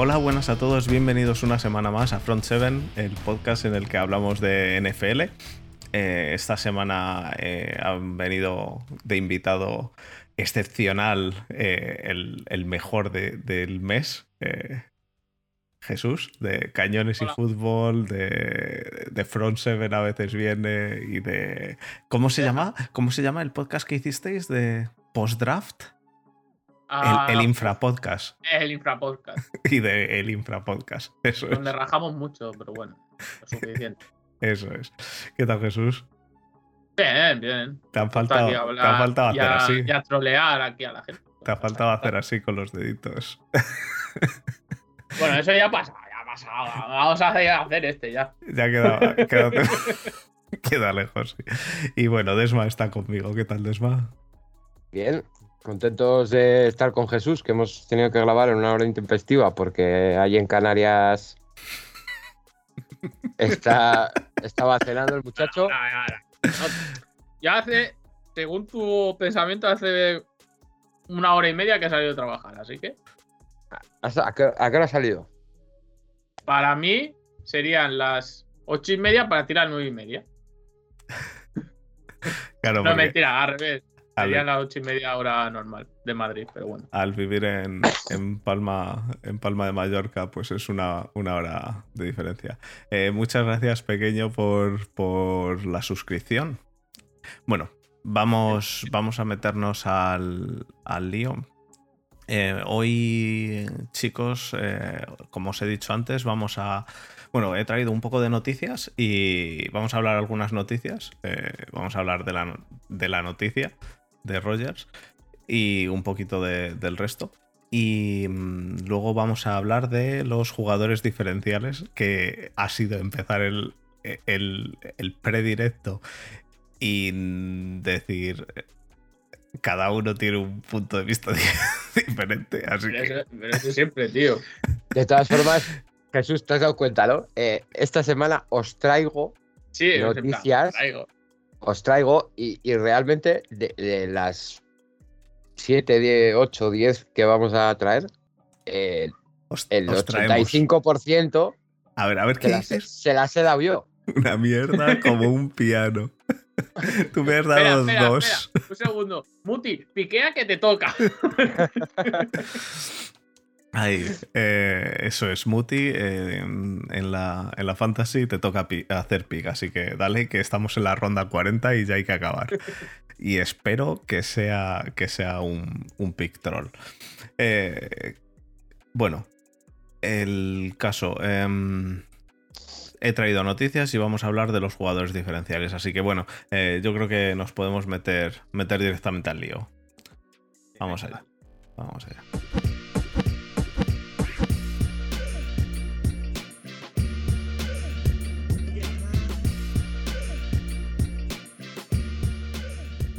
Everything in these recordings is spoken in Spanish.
Hola, buenas a todos, bienvenidos una semana más a Front 7, el podcast en el que hablamos de NFL. Eh, esta semana eh, han venido de invitado excepcional eh, el, mejor del mes, Jesús, de Cañones y Fútbol, de, de, Front 7 a veces viene y de... ¿Cómo se llama? ¿Cómo se llama el podcast que hicisteis de post-draft? El, infrapodcast. El infrapodcast. y de el infrapodcast. Eso Donde rajamos mucho, pero bueno, es suficiente. Eso es. ¿Qué tal, Jesús? Bien, bien. Te han faltado, te ha faltado hacer así. Y a trolear aquí a la gente. Te ha faltado hacer así con los deditos. Bueno, eso ya pasa, ya ha pasado. Vamos a hacer este ya. Ya queda, queda, queda lejos. Y bueno, Desma está conmigo. ¿Qué tal, Desma? Bien, Contentos de estar con Jesús, que hemos tenido que grabar en una hora intempestiva porque ahí en Canarias está, estaba cenando el muchacho. Ya hace, según tu pensamiento, hace una hora y media que ha salido a trabajar, así que. ¿A qué, hora ha salido? Para mí serían las ocho y media para tirar nueve y media. Claro, no, mentira, al revés. Sería las ocho y media hora normal de Madrid, pero bueno. Al vivir en, Palma, en Palma de Mallorca, pues es una, una hora de diferencia. Eh, muchas gracias, pequeño, por, por la suscripción. Bueno, vamos, vamos a meternos al, al lío. Eh, hoy, chicos, eh, como os he dicho antes, vamos a. Bueno, he traído un poco de noticias y vamos a hablar algunas noticias. vamos a hablar de la, de la noticia de Rogers y un poquito del resto. Y mm, luego vamos a hablar de los jugadores diferenciales, que ha sido empezar el, el, el predirecto y decir, cada uno tiene un punto de vista diferente. Así que... eso, siempre, tío. De todas formas, Jesús, te has dado cuenta, ¿no? Eh, esta semana os traigo noticias os traigo y, realmente de, las 7, 10, 8, 10 que vamos a traer, eh, el 85% a ver, a ver, ¿qué dices? se las he dado yo. Una mierda como un piano. Tú me has dado dos. un segundo. Muti, piquea que te toca. Ahí, eh, eso es, Muti. Eh, en, la, en, la, fantasy te toca hacer pick, así que dale que estamos en la ronda 40 y ya hay que acabar. Y espero que sea, que sea un, un pick troll. Eh, bueno, el caso. Em, he traído noticias y vamos a hablar de los jugadores diferenciales. Así que bueno, yo creo que nos podemos meter, meter directamente al lío. Vamos allá. Vamos allá.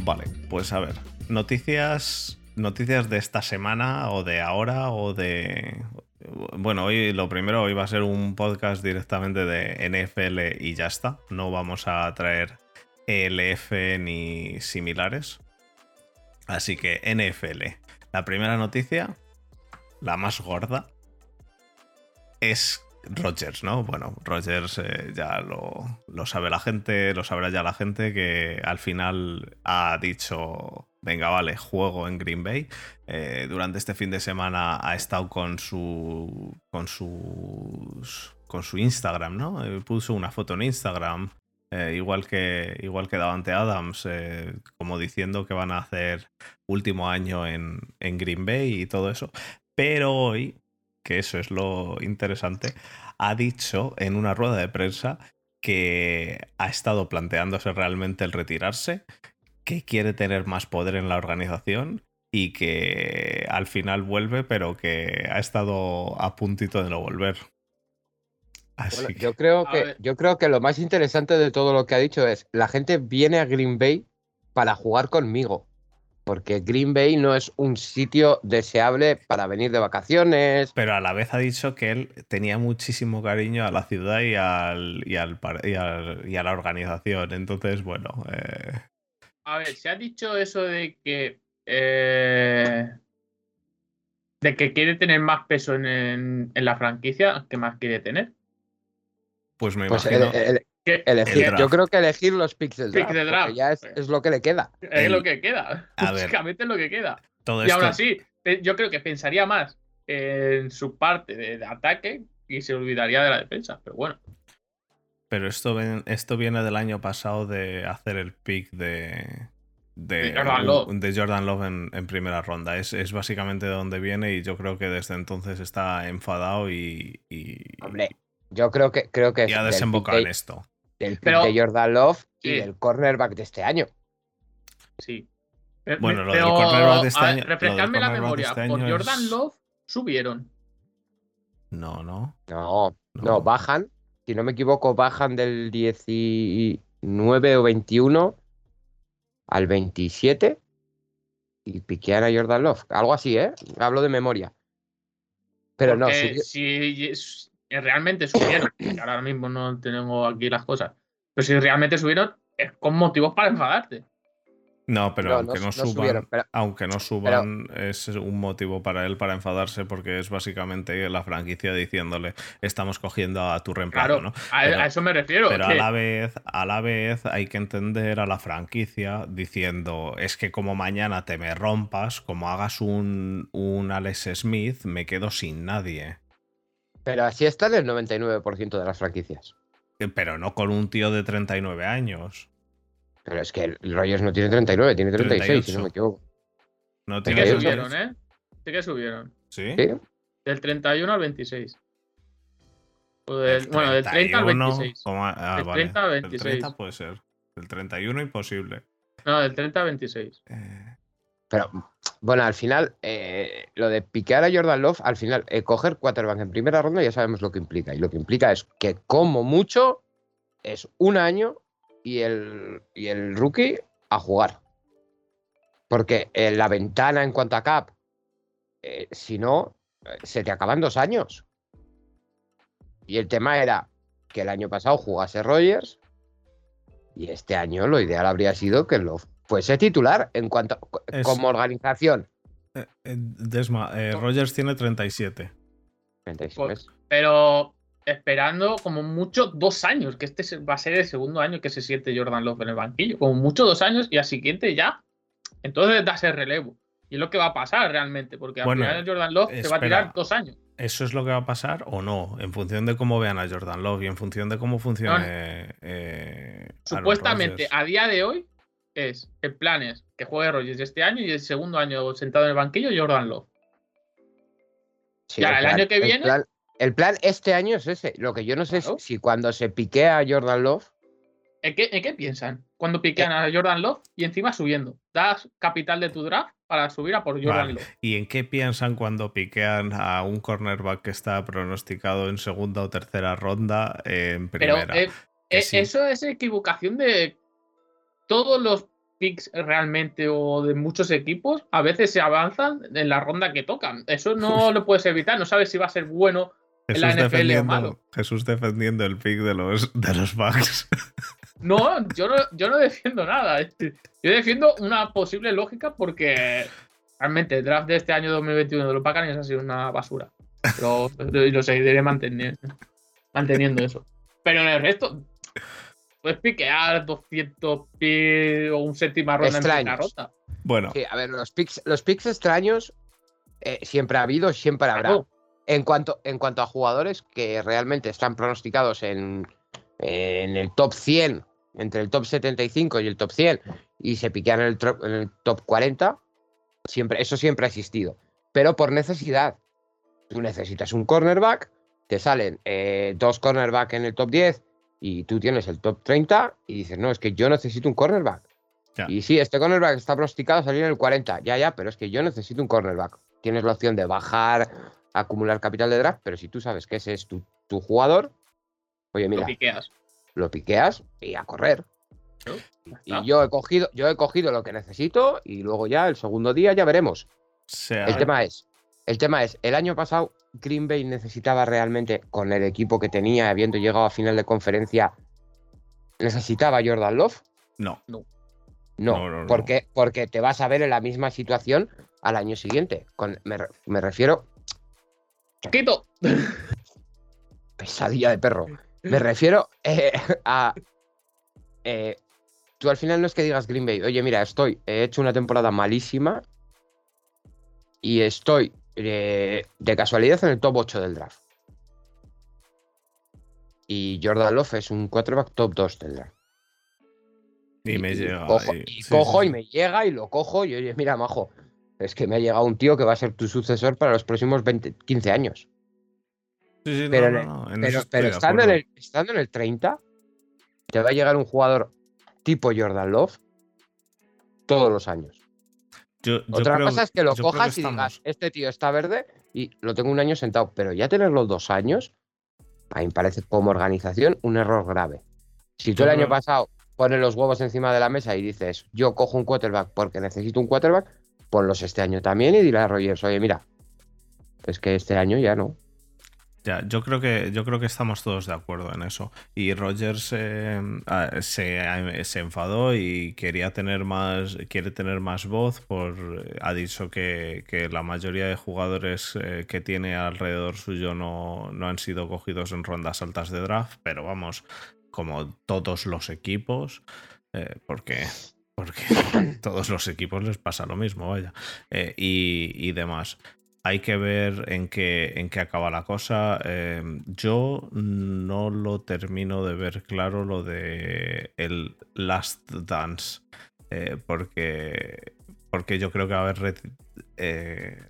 Vale, pues a ver. Noticias. Noticias de esta semana o de ahora o de. Bueno, hoy lo primero, hoy va a ser un podcast directamente de NFL y ya está. No vamos a traer ELF ni similares. Así que NFL. La primera noticia, la más gorda, es Rogers, ¿no? Bueno, Rogers eh, ya lo, sabe la gente, lo sabrá ya la gente que al final ha dicho, venga, vale, juego en Green Bay. Eh, durante este fin de semana ha estado con su, con con su Instagram, ¿no? Eh, puso una foto en Instagram, igual, que, igual que Davante Adams, como diciendo que van a hacer último año en, en Green Bay y todo eso. Pero hoy que eso es lo interesante, ha dicho en una rueda de prensa que ha estado planteándose realmente el retirarse, que quiere tener más poder en la organización y que al final vuelve, pero que ha estado a puntito de no volver. Así yo, creo que, yo creo que lo más interesante de todo lo que ha dicho es, la gente viene a Green Bay para jugar conmigo porque Green Bay no es un sitio deseable para venir de vacaciones. Pero a la vez ha dicho que él tenía muchísimo cariño a la ciudad y, al, y, al, y, a la organización. Entonces, bueno. Eh, a ver, se ha dicho eso de que. Eh, de que quiere tener más peso en, la franquicia, ¿qué más quiere tener? Pues me pues imagino. yo creo que elegir los picks del draft, ya es, lo que le queda. Es lo que queda. Básicamente es lo que queda. y ahora sí, yo creo que pensaría más en su parte de, ataque y se olvidaría de la defensa, pero bueno. Pero esto, esto viene del año pasado de hacer el pick de, de, Jordan Love, en, primera ronda. Es, básicamente de donde viene y yo creo que desde entonces está enfadado y. Hombre, yo creo que creo que. Y ha desembocado en esto. Del pick de Jordan Love y del cornerback de este año. Sí. Bueno, lo del cornerback de este año. Refrescarme la memoria. Este por Jordan Love subieron. No, no. No, no, bajan. Si no me equivoco, bajan del 19 o 21 al 27 y piquean a Jordan Love. Algo así, ¿eh? Hablo de memoria. Pero no. Si realmente subieron, ahora mismo no tenemos aquí las cosas, pero si realmente subieron, es con motivos para enfadarte. No, pero aunque no, suban, aunque no suban es un motivo para él para enfadarse porque es básicamente la franquicia diciéndole estamos cogiendo a tu reemplazo, ¿no? a, eso me refiero. Pero a la vez, a la vez hay que entender a la franquicia diciendo es que como mañana te me rompas, como hagas un, un Alex Smith, me quedo sin nadie. Pero así está el 99% de las franquicias. Eh, pero no con un tío de 39 años. Pero es que el Rogers no tiene 39, tiene 36, si no me equivoco. No tiene que subieron, ¿eh? Sí que subieron. ¿Sí? Del 31 al 26. bueno, del 30 al 26. Ah, del 30 al 26. Del 30 puede ser. Del 31 imposible. No, del 30 al 26. Eh... Pero, bueno, al final, eh, lo de piquear a Jordan Love, al final, eh, coger quarterback en primera ronda ya sabemos lo que implica. Y lo que implica es que, como mucho, es un año y el, y el rookie a jugar. Porque en la ventana en cuanto a cap, eh, si no, eh, se te acaban dos años. Y el tema era que el año pasado jugase Rogers y este año lo ideal habría sido que lo fuese titular en cuanto como organización. Eh, Desma, Rogers tiene 37. 37. Pero esperando como mucho dos años, que este va a ser el segundo año que se siente Jordan Love en el banquillo, como mucho dos años y al siguiente ya. Entonces da ese relevo. Y es lo que va a pasar realmente, porque al final Jordan Love se va a tirar dos años. ¿Eso es lo que va a pasar o no? En función de cómo vean a Jordan Love y en función de cómo funcione. Eh, Supuestamente, a, día de hoy, es el plan es que juegue Rogers este año y el segundo año sentado en el banquillo Jordan Love. y ahora, el, año que viene. El plan este año es ese. Lo que yo no sé es si cuando se piquea a Jordan Love. ¿En qué, piensan? Cuando piquean a Jordan Love y encima subiendo. Das capital de tu draft para subir a por Jordan Love. ¿Y en qué piensan cuando piquean a un cornerback que está pronosticado en segunda o tercera ronda en primera? Pero eh, eh, eso es equivocación de todos los picks realmente o de muchos equipos. A veces se avanzan en la ronda que tocan. Eso no lo puedes evitar. No sabes si va a ser bueno Jesús defendiendo, Jesús defendiendo el pick de los, de los Bucks. No, yo no, yo no defiendo nada. Yo defiendo una posible lógica porque realmente el draft de este año 2021 de los Buccaneers ha sido una basura. Pero lo seguiré manteniendo, manteniendo eso. Pero en el resto, puedes piquear 200 picks o un séptima ronda en primera ronda. Bueno. Sí, a ver, los picks, los picks extraños eh, siempre ha habido, siempre habrá. En cuanto, en cuanto a jugadores que realmente están pronosticados en, el top 100, entre el top 75 y el top 100, y se piquean en el, en el top 40, siempre, eso siempre ha existido. Pero por necesidad. Tú necesitas un cornerback, te salen eh, dos cornerbacks en el top 10 y tú tienes el top 30 y dices, no, es que yo necesito un cornerback. Y sí, este cornerback está pronosticado a salir en el 40, ya, ya, pero es que yo necesito un cornerback. Tienes la opción de bajar acumular capital de draft, pero si tú sabes que ese es tu, jugador, oye, mira. Lo piqueas. Lo piqueas y a correr. Y yo he cogido, yo he cogido lo que necesito y luego ya el segundo día ya veremos. el tema es, el tema es, el año pasado Green Bay necesitaba realmente, con el equipo que tenía, habiendo llegado a final de conferencia, ¿necesitaba Jordan Love? No. No. No, porque, porque te vas a ver en la misma situación al año siguiente. Con, me, refiero. ¡Quito! Pesadilla de perro. Me refiero eh, a. Eh, tú al final no es que digas Green Bay, oye, mira, estoy, he hecho una temporada malísima y estoy eh, de casualidad en el top 8 del draft. Y Jordan Love es un quarterback top 2 del draft. Y, me llega. Y cojo, y, me llega y lo cojo y oye, mira, majo, es que me ha llegado un tío que va a ser tu sucesor para los próximos 20, 15 años. Sí, sí, pero, no, pero, estando, en el, estando, en el, 30, te va a llegar un jugador tipo Jordan Love todos los años. Otra cosa es que lo cojas y digas, este tío está verde y lo tengo un año sentado, pero ya tenerlo dos años, a mí me parece como organización un error grave. Si tú el año pasado pones los huevos encima de la mesa y dices, yo cojo un quarterback porque necesito un quarterback, ponlos este año también y dile a Rogers, oye, mira, es que este año ya no. Ya, yo creo que yo creo que estamos todos de acuerdo en eso. Y Rogers eh, se, enfadó y quería tener más, quiere tener más voz. Por, ha dicho que, la mayoría de jugadores eh, que tiene alrededor suyo no, no han sido cogidos en rondas altas de draft, pero vamos, como todos los equipos, eh, porque porque todos los equipos les pasa lo mismo, vaya, y, y, demás hay que ver en qué, en qué acaba la cosa. Em, yo no lo termino de ver claro lo de el Last Dance. Eh, porque, porque yo creo que va a haber. Eh,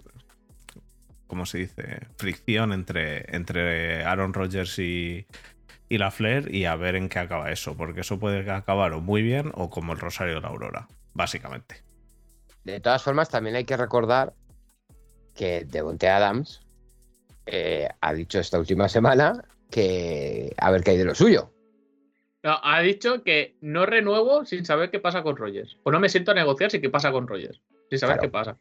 ¿Cómo se dice? Fricción entre, entre Aaron Rodgers y, y la Flair y a ver en qué acaba eso. Porque eso puede acabar o muy bien o como el Rosario de la Aurora, básicamente. De todas formas, también hay que recordar que Devonte Adams eh, ha dicho esta última semana que a ver qué hay de lo suyo. No, ha dicho que no renuevo sin saber qué pasa con Rogers. O no me siento a negociar sin qué pasa con Rogers. Sin saber qué pasa.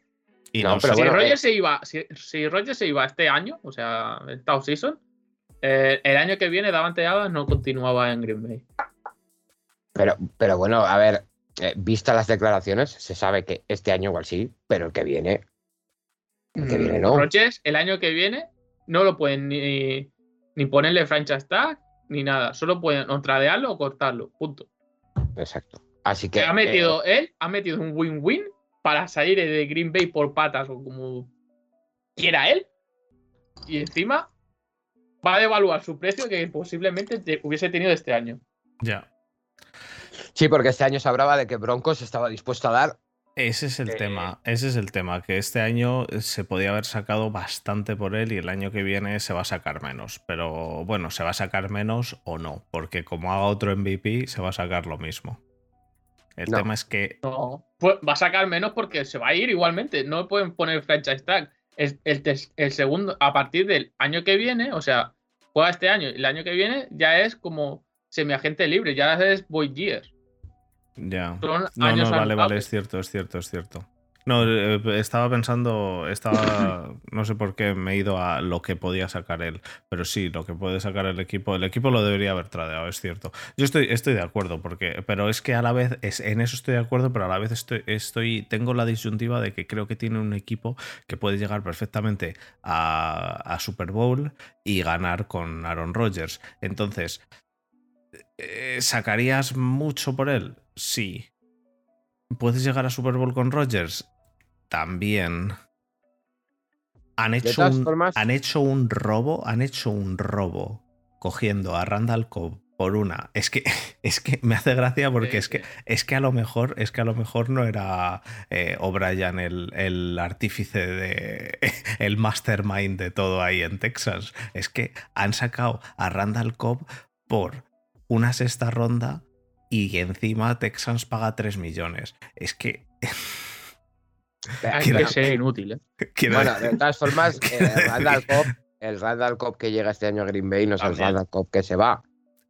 Y no, pero si, Rogers eh, se iba, si, Rogers se iba este año, o sea, el Top Season, eh, el año que viene Davante Adams no continuaba en Green Bay. Pero, pero bueno, a ver, vista las declaraciones, se sabe que este año igual sí, pero el que viene Mm, el año que viene no lo pueden ni, ni ponerle franchise tag ni nada. Solo pueden o tradearlo o cortarlo. Punto. Exacto. Así que. Ha metido eh, él, ha metido un win-win para salir de Green Bay por patas o como quiera él. Y encima va a devaluar su precio que posiblemente hubiese tenido este año. Ya. Sí, porque este año se hablaba de que Broncos estaba dispuesto a dar ese es el tema, ese es el tema, que este año se podía haber sacado bastante por él y el año que viene se va a sacar menos. Pero bueno, se va a sacar menos o no, porque como haga otro MVP se va a sacar lo mismo. El tema es que... No, pues va a sacar menos porque se va a ir igualmente, no pueden poner franchise tag. El, el, segundo, a partir del año que viene, o sea, juega este año y el año que viene ya es como semiagente libre, ya es void year. Ya. no, no, vale, vale, es cierto, es cierto, es cierto. No, eh, estaba pensando, estaba, no sé por qué me he ido a lo que podía sacar él, pero sí, lo que puede sacar el equipo, el equipo lo debería haber tradeado, es cierto. Yo estoy, estoy de acuerdo, porque, pero es que a la vez, es, en eso estoy de acuerdo, pero a la vez estoy, estoy, tengo la disyuntiva de que creo que tiene un equipo que puede llegar perfectamente a, Super Bowl y ganar con Aaron Rodgers. Entonces, eh, ¿sacarías mucho por él? Sí. ¿Puedes llegar a Super Bowl con Rodgers? También. Han hecho, un, han hecho un robo, han hecho un robo cogiendo a Randall Cobb por una. Es que, es que me hace gracia porque es que, es que a lo mejor, es que a lo mejor no era eh, O'Brien el, el, artífice de. el mastermind de todo ahí en Texas. Es que han sacado a Randall Cobb por una sexta ronda y encima Texans paga 3 millones. Es que. Hay que ser inútil, ¿eh? Bueno, de todas formas, el Randall Cobb, que llega este año a Green Bay no es el Randall Cobb que se va.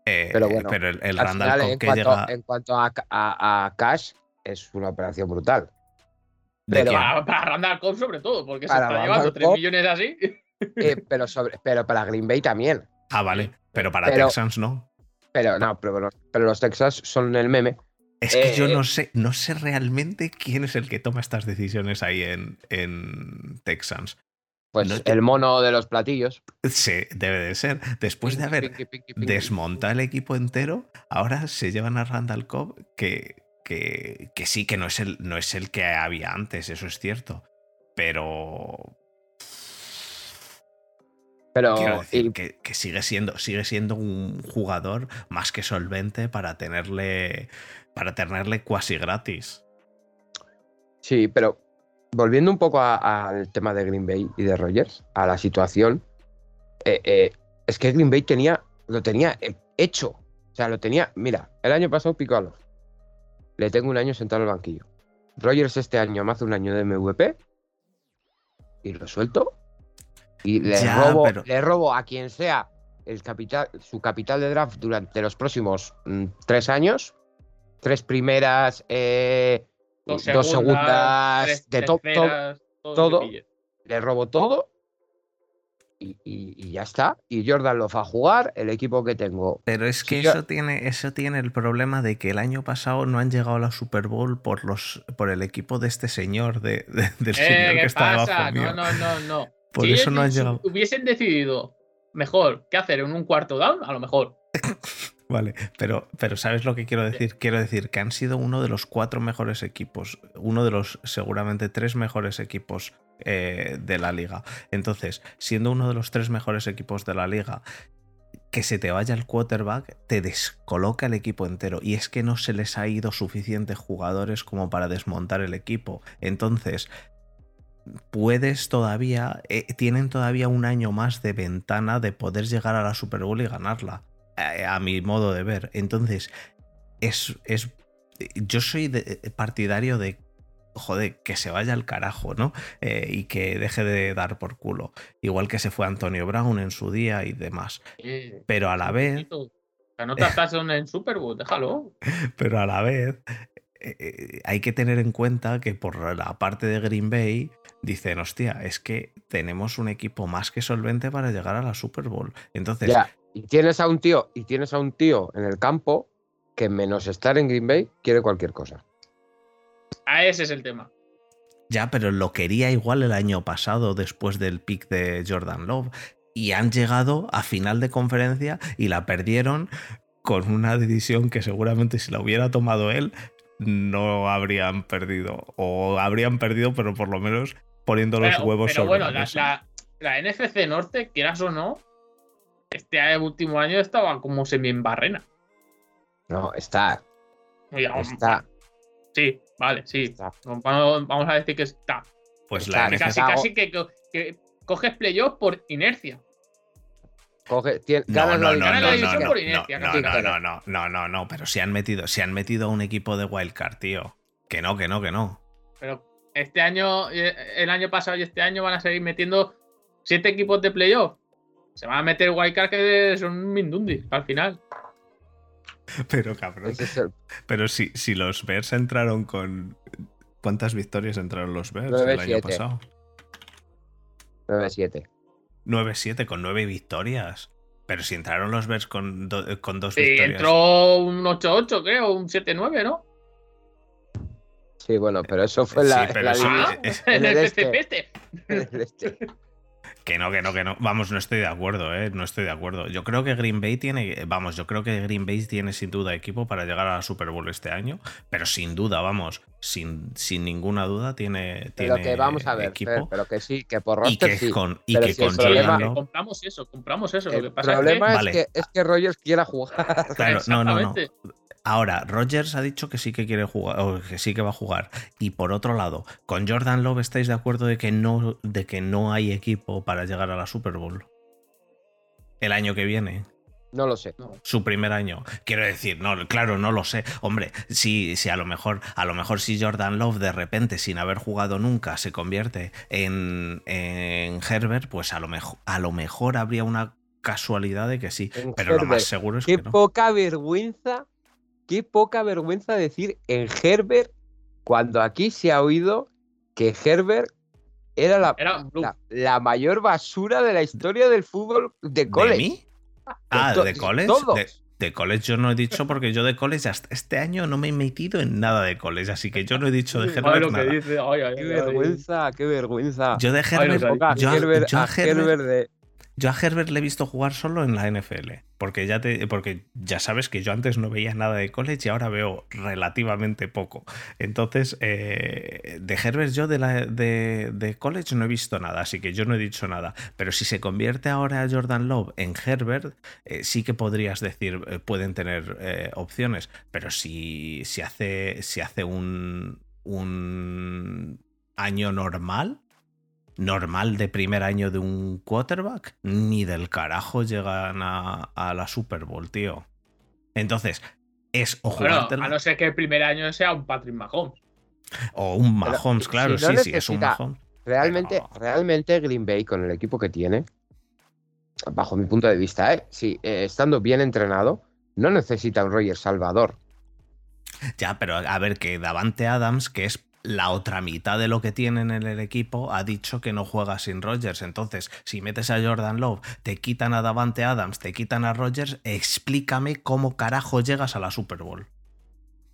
Eh, pero bueno, pero el, Randall Cobb que llega. En cuanto a, Cash, es una operación brutal. Pero, para, Randall Cobb, sobre todo, porque se está llevando 3 millones así. Eh, pero, sobre, pero para Green Bay también. Ah, vale. Pero para Texans no. Pero no, pero, pero los Texas son el meme Es que yo no sé, no sé realmente quién es el que toma estas decisiones ahí en, en Texans. Pues el mono de los platillos. Sí, debe de ser. Después de haber desmontado el equipo entero, ahora se llevan a Randall Cobb, que, que, que, sí, que no es, el, no es el que había antes, eso es cierto. Pero. Pero. que, que, sigue, siendo, sigue siendo un jugador más que solvente para tenerle. Para tenerle cuasi gratis. Sí, pero volviendo un poco al tema de Green Bay y de Rogers, a la situación, eh, eh, es que Green Bay tenía, lo tenía hecho. O sea, lo tenía. Mira, el año pasado pico a los. Le tengo un año sentado en el banquillo. Rogers este año me hace un año de MVP y lo suelto. Y le, robo, le robo a quien sea el capital, su capital de draft durante los próximos mm, tres años. Tres primeras, eh, dos segundas, de todo, todo, le robo todo y, ya está. Y Jordan lo va a jugar, el equipo que tengo. Pero es que eso, tiene, eso tiene el problema de que el año pasado no han llegado a la Super Bowl por, los, por el equipo de este señor, de, del eh, señor que está abajo No, no, no, no. Por eso no han llegado. Hubiesen decidido mejor qué hacer en un cuarto down, a lo mejor. Vale, pero, pero ¿sabes lo que quiero decir? Quiero decir que han sido uno de los cuatro mejores equipos, uno de los seguramente tres mejores equipos eh, de la liga. Entonces, siendo uno de los tres mejores equipos de la liga, que se te vaya el quarterback te descoloca el equipo entero. Y es que no se les ha ido suficientes jugadores como para desmontar el equipo. Entonces, puedes todavía, eh, tienen todavía un año más de ventana de poder llegar a la Super Bowl y ganarla a, mi modo de ver. Entonces, es, es yo soy partidario de joder, que se vaya al carajo, ¿no? Eh, y que deje de dar por culo. Igual que se fue Antonio Brown en su día y demás. Pero a la vez. No te en Super Bowl, déjalo. Pero a la vez. Eh, eh, hay que tener en cuenta que por la parte de Green Bay dicen, hostia, es que tenemos un equipo más que solvente para llegar a la Super Bowl. Entonces, y tienes a un tío, y tienes a un tío en el campo que menos estar en Green Bay quiere cualquier cosa. A ese es el tema. Ya, pero lo quería igual el año pasado, después del pick de Jordan Love. Y han llegado a final de conferencia y la perdieron con una decisión que seguramente si la hubiera tomado él, no habrían perdido. O habrían perdido, pero por lo menos poniendo los huevos pero bueno, la, la, NFC Norte, quieras o no, este último año estaba como semi en barrena. No, está. Está. Sí, vale, sí. Vamos, a decir que está. Pues la casi, casi que, coges playoff por inercia. Coge, tiene, no, no, no, la división. No, no, no, pero si han metido, si han metido un equipo de wildcard, tío. Que no, que no, que no. Pero este año, eh, el año pasado y este año van a seguir metiendo siete equipos de playoff. Se van a meter wildcard que son Mindundi al final. Pero cabrón. Pero si, si los Bears entraron con. ¿Cuántas victorias entraron los Bears el año pasado? 9-7. 9-7 con 9 victorias. Pero si entraron los Bears con, con dos sí, victorias. entró un 8-8, creo, un 7-9, ¿no? Sí, bueno, pero eso fue la. Sí, pero la, en el, este. este. Que no, que no, que no. Vamos, no estoy de acuerdo, ¿eh? No estoy de acuerdo. Yo creo que Green Bay tiene, vamos, yo creo que Green Bay tiene sin duda equipo para llegar a la Super Bowl este año, pero sin duda, vamos, sin, sin ninguna duda tiene, pero que vamos a ver, equipo. Pero, que sí, que por roster y que con, y que con compramos eso, compramos eso. El lo que pasa problema es, que, es, que, Rogers quiera jugar. Claro, no, no, no. Ahora, Rogers ha dicho que sí que quiere jugar, o que sí que va a jugar. Y por otro lado, con Jordan Love estáis de acuerdo de que no, de que no hay equipo para llegar a la Super Bowl. El año que viene. No lo sé. Su primer año. Quiero decir, no, claro, no lo sé. Hombre, si, si a lo mejor, a lo mejor si Jordan Love de repente, sin haber jugado nunca, se convierte en, en Herbert, pues a lo mejor, a lo mejor habría una casualidad de que sí. pero lo más seguro es que no. poca vergüenza qué poca vergüenza decir en Herbert cuando aquí se ha oído que Herbert era la, la, mayor basura de la historia del fútbol de college. ¿De mí? Ah, ¿de college? De college yo no he dicho porque yo de college hasta este año no me he metido en nada de college, así que yo no he dicho de Herbert nada. qué vergüenza, qué vergüenza. Yo de Herbert, yo, a Herbert, yo a Herbert le he visto jugar solo en la NFL, porque ya, te, porque ya sabes que yo antes no veía nada de college y ahora veo relativamente poco. Entonces, eh, de Herbert yo de, la, de, college no he visto nada, así que yo no he dicho nada. Pero si se convierte ahora Jordan Love en Herbert, eh, sí que podrías decir, eh, pueden tener opciones. Pero si, si hace, si hace un, un año normal, normal de primer año de un quarterback, ni del carajo llegan a, la Super Bowl, tío. Entonces, es o bueno, A no ser que el primer año sea un Patrick Mahomes. O un Mahomes, claro, sí, sí, es un Mahomes. Realmente, realmente Green Bay con el equipo que tiene, bajo mi punto de vista, ¿eh? sí, eh, estando bien entrenado, no necesita un Roger Salvador. Ya, pero a ver, que Davante Adams, que es la otra mitad de lo que tienen en el equipo ha dicho que no juega sin Rodgers. Entonces, si metes a Jordan Love, te quitan a Davante Adams, te quitan a Rodgers, explícame cómo carajo llegas a la Super Bowl.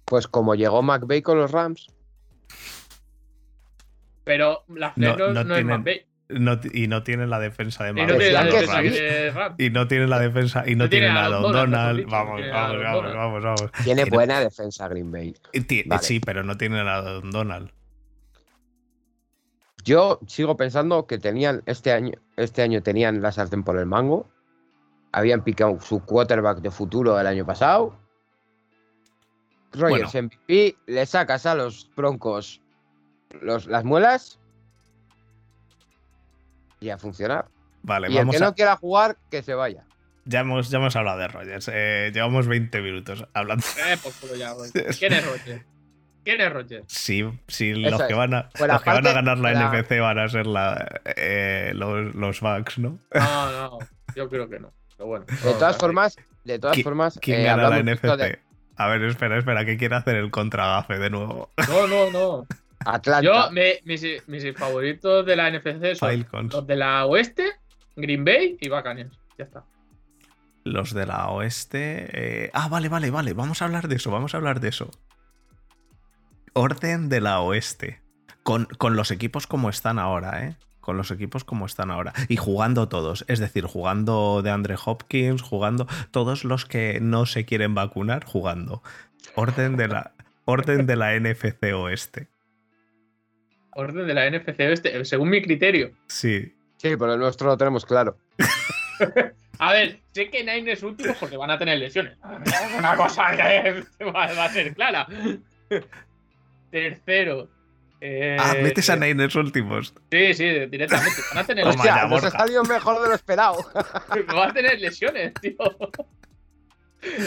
Pues como llegó McVeigh con los Rams. Pero la no, no, es Y no tiene la defensa de Mahomes. Y no tiene la defensa y no, tiene la Don Donald. Vamos, vamos, vamos, vamos, Tiene buena defensa Green Bay. Sí, pero no tiene la Don Donald. Yo sigo pensando que tenían este año, este año tenían la sartén por el mango. Habían picado su quarterback de futuro el año pasado. Rogers MVP, le sacas a los broncos los, las muelas y a funcionar. Vale, y el que no quiera jugar, que se vaya. Ya hemos, ya hemos hablado de Rogers. Eh, llevamos 20 minutos hablando. Eh, pues ya, ¿Quién es Rogers? ¿Quién es Rogers? Sí, sí los, que van, a, los que van a ganar la NFC van a ser la, eh, los, los Bucks, ¿no? No, no, yo creo que no. Pero bueno, de todas formas, de todas formas. ¿Quién eh, gana la NFC? A ver, espera, espera, ¿qué quiere hacer el contragafe de nuevo? No, no, no. Yo, mis, favoritos de la NFC son los de la oeste, Green Bay y Buccaneers. Ya está. Los de la oeste. Eh, ah, vale, vale, vale. Vamos a hablar de eso, vamos a hablar de eso. Orden de la oeste. Con, con los equipos como están ahora, ¿eh? Con los equipos como están ahora. Y jugando todos. Es decir, jugando de Andre Hopkins, jugando todos los que no se quieren vacunar, jugando. Orden de la, orden de la NFC oeste orden de la NFC este, según mi criterio. Sí. Sí, pero el nuestro lo tenemos claro. a ver, sé que Niners últimos porque van a tener lesiones. Una cosa que va, a ser clara. Tercero. Eh, ah, metes a Niners últimos. Sí, sí, directamente. Van a tener lesiones. Hostia, ha salido mejor de lo esperado. van a tener lesiones, tío.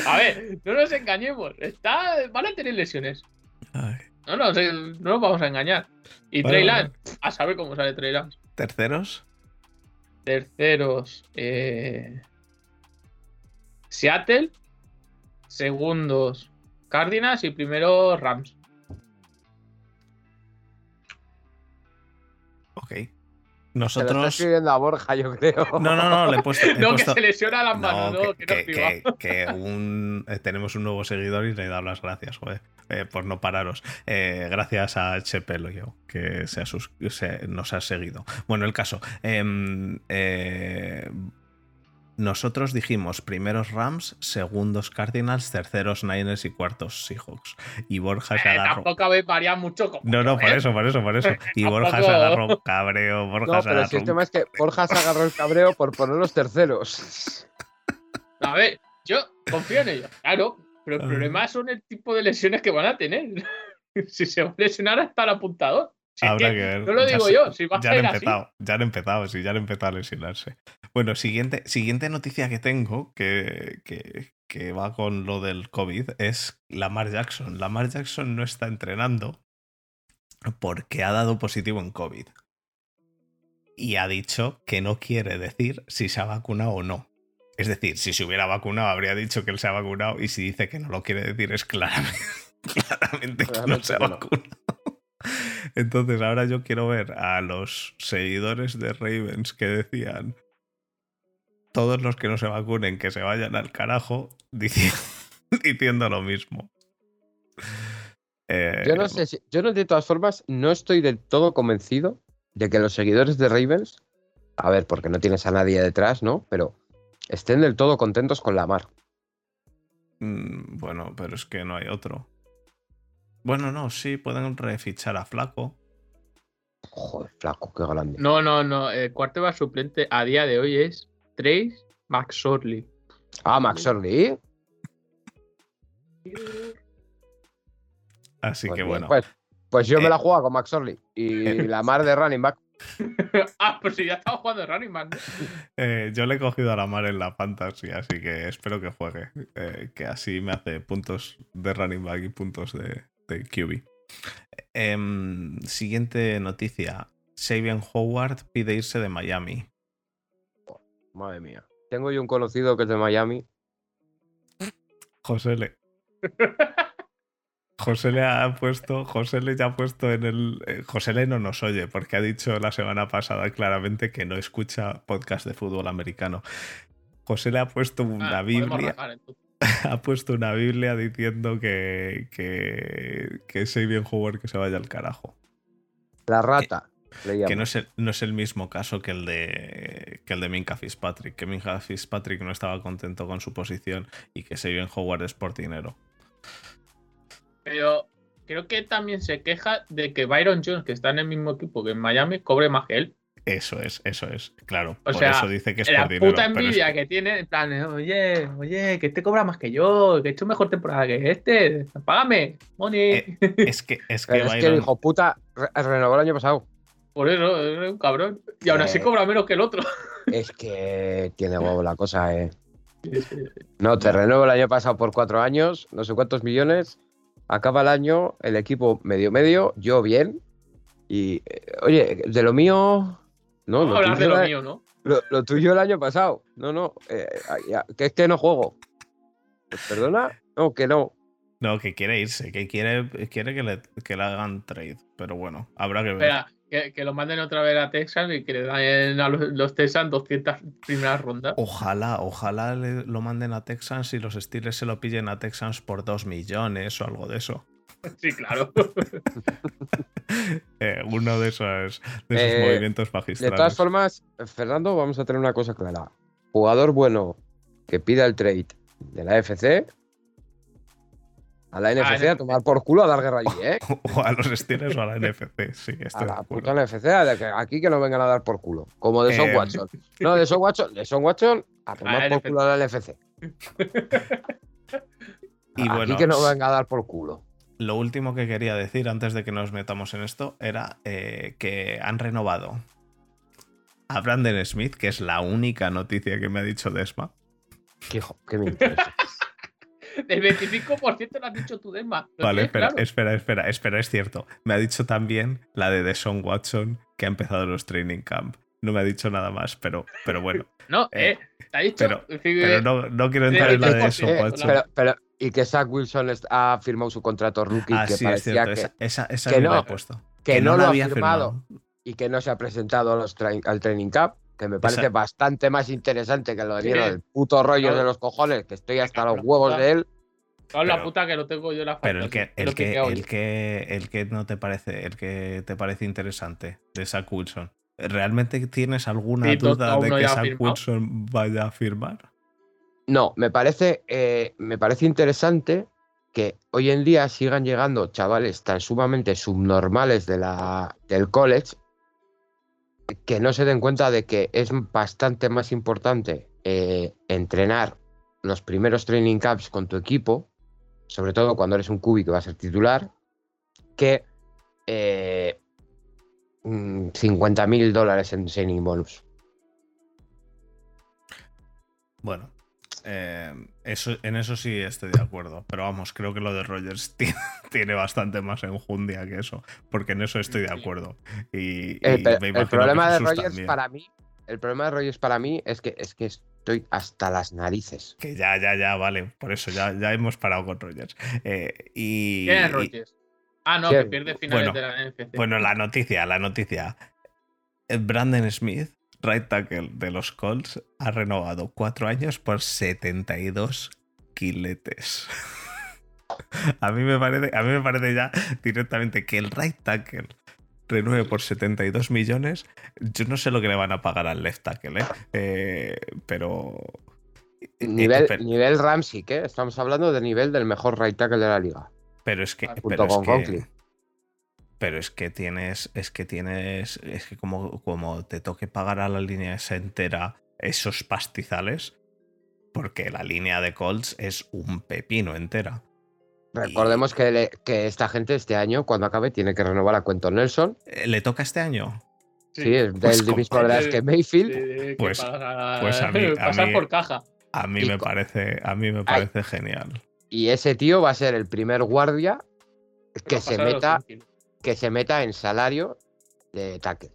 A ver, no nos engañemos. Está, van a tener lesiones. Ay. No, no, no nos vamos a engañar. Y Trey a saber cómo sale Trey ¿Terceros? Terceros. Eh... Seattle. Segundos. Cardinals y primero Rams. Ok. Nosotros. Se lo escribiendo a Borja, yo creo. No, no, no, le he puesto. no, que se lesiona las manos, no, que, que, un, eh, tenemos un nuevo seguidor y le he dado las gracias, joder. Eh, por no pararos. Eh, gracias a Chepelo yo, que se, nos ha seguido. Bueno, el caso. Em, eh, nosotros dijimos primeros Rams, segundos Cardinals, terceros Niners y cuartos Seahawks. Y Borja se agarró. tampoco habéis variado mucho. no, no, por eso, por eso, por eso. Y Borja se agarró cabreo. Borja no, pero el tema es que Borja se agarró el cabreo por poner los terceros. A ver, yo confío en ello. Claro, pero el problema son el tipo de lesiones que van a tener. si se va a lesionar hasta el apuntador. Habrá que, ver. No lo digo yo, si va a ya han empezado, Ya han empezado, sí, ya han empezado a lesionarse. Bueno, siguiente, siguiente noticia que tengo, que, que, que va con lo del COVID, es Lamar Jackson. Lamar Jackson no está entrenando porque ha dado positivo en COVID. Y ha dicho que no quiere decir si se ha vacunado o no. Es decir, si se hubiera vacunado, habría dicho que él se ha vacunado. Y si dice que no lo quiere decir, es claramente, claramente que no se ha vacunado. Entonces, ahora yo quiero ver a los seguidores de Ravens que decían. todos los que no se vacunen que se vayan al carajo diciendo, lo mismo. yo no sé si, yo no, de todas formas, no estoy del todo convencido de que los seguidores de Ravens, a ver, porque no tienes a nadie detrás, ¿no? Pero estén del todo contentos con la mar. Mm, bueno, pero es que no hay otro. Bueno, no, sí, pueden refichar a Flaco. Joder, Flaco, qué grande. No, no, no. El cuarto va suplente a día de hoy es Trace McSorley. Ah, McSorley. Así que bueno. Pues, pues, yo me eh, la juego con McSorley y la mar de running back. ah, pues si ya estaba jugando Running Man. Eh, yo le he cogido a la mar en la fantasy, así que espero que juegue. Eh, que así me hace puntos de running back y puntos de, de QB. Em, siguiente noticia. Sabian Howard pide irse de Miami. madre mía. Tengo yo un conocido que es de Miami. José Le. José le ha puesto, José le ya ha puesto en el. Eh, José le no nos oye, porque ha dicho la semana pasada claramente que no escucha podcast de fútbol americano. José le ha puesto una ah, Biblia. ha puesto una Biblia diciendo que, que, que es bien jugador que se vaya al carajo. La rata. Que, no, es el, no es el mismo caso que el de que el de Minka Fitzpatrick. Que Minka Fitzpatrick no estaba contento con su posición y que bien Howard es por dinero. Pero creo que también se queja de que Byron Jones, que está en el mismo equipo que en Miami, cobre más que él. Eso es, eso es, claro. O por sea, eso dice que es la por puta envidia que... tiene, en plan, oye, oye, que este cobra más que yo, que he hecho mejor temporada que este, págame, money. Eh, es que, es que, es que el hijo puta renovó el año pasado. Por eso, es un cabrón. Y aún así eh, cobra menos que el otro. Es que tiene huevo la cosa, eh. No, te renuevo el año pasado por cuatro años, no sé cuántos millones, acaba el año, el equipo medio medio, yo bien. Y, eh, oye, de lo mío. No, no hablar de lo mío, ¿no? Lo, tuyo el año pasado. No, no. Eh, que es que no juego. Pues, ¿Perdona? No, que no. No, que quiere irse, que quiere, quiere que, le, que le hagan trade. Pero bueno, habrá que ver. Que, lo manden otra vez a Texas y que le den a los, Texans 200 primeras rondas. Ojalá, ojalá lo manden a Texans y los Steelers se lo pillen a Texans por 2 millones o algo de eso. Sí, claro. Eh, uno de esos, de esos eh, movimientos magistrales. De todas formas, Fernando, vamos a tener una cosa clara. Jugador bueno que pida el trade de la FC a la NFC a, tomar por culo a dar guerra allí, ¿eh? O a los Steelers o a la NFC, sí. a la puta NFC, aquí que no vengan a dar por culo. Como de Son eh, Watson. No, de Son Watson, de Son Watson a tomar por culo a la NFC. y bueno, aquí que no venga a dar por culo. Lo último que quería decir antes de que nos metamos en esto era eh, que han renovado a Brandon Smith, que es la única noticia que me ha dicho Desma. Qué, qué me interesa. Del 25% lo has dicho tú, Desma. Vale, espera, espera, espera, espera, es cierto. Me ha dicho también la de Deshaun Watson que ha empezado los training camp. No me ha dicho nada más, pero, pero bueno. No, eh, eh te ha dicho. Pero, pero no, no, quiero entrar en la de eh, Watson. Pero, pero, y que Zach Wilson ha firmado su contrato rookie. Ah, que sí, parecía es que, esa, esa, que no, he puesto. Que, no, lo ha firmado, y que no se ha presentado al training camp que me parece bastante más interesante que lo de del puto rollo de los cojones, que estoy hasta los huevos de él. Claro, la puta que lo tengo yo la Pero el que, el que, el que, el que no te parece, el que te parece interesante de Zach Wilson. ¿Realmente tienes alguna duda de que Zach Wilson vaya a firmar? No, me parece, eh, me parece interesante que hoy en día sigan llegando chavales tan sumamente subnormales de la, del college que no se den cuenta de que es bastante más importante eh, entrenar los primeros training camps con tu equipo sobre todo cuando eres un cubi que va a ser titular, que eh, 50 mm, mil dólares en signing bonus. Bueno, eh, eso, en eso sí estoy de acuerdo. Pero vamos, creo que lo de Rogers tiene, bastante más enjundia que eso. Porque en eso estoy de acuerdo. Y, el, problema de Rogers para mí. El problema de Rogers para mí es que es que estoy hasta las narices. Que ya, ya, ya, vale. Por eso ya, ya hemos parado con Rogers. Eh, y, ¿Quién es Rogers? Ah, no, que pierde finales bueno, de la NFC. Bueno, la noticia, la noticia. Eh, Brandon Smith right tackle de los Colts ha renovado cuatro años por 72 quiletes. a, mí me parece, a mí me parece ya directamente que el right tackle renueve por 72 millones. Yo no sé lo que le van a pagar al left tackle, ¿eh? eh pero. Eh, nivel, nivel Ramsey, ¿qué? Estamos hablando del nivel del mejor right tackle de la liga. Pero es que. Pero es que, pero es que tienes. Es que tienes. Es que como, como te toque pagar a la línea esa entera esos pastizales. Porque la línea de Colts es un pepino entera. Recordemos que, esta gente este año, cuando acabe, tiene que renovar a Quentin Nelson. Eh, ¿Le toca este año? Sí, es del pues mismo de que Mayfield. pues, pues a mí, pasar por caja. A mí me parece, a mí me parece genial. Y ese tío va a ser el primer guardia que se meta, que se meta en salario de tackle.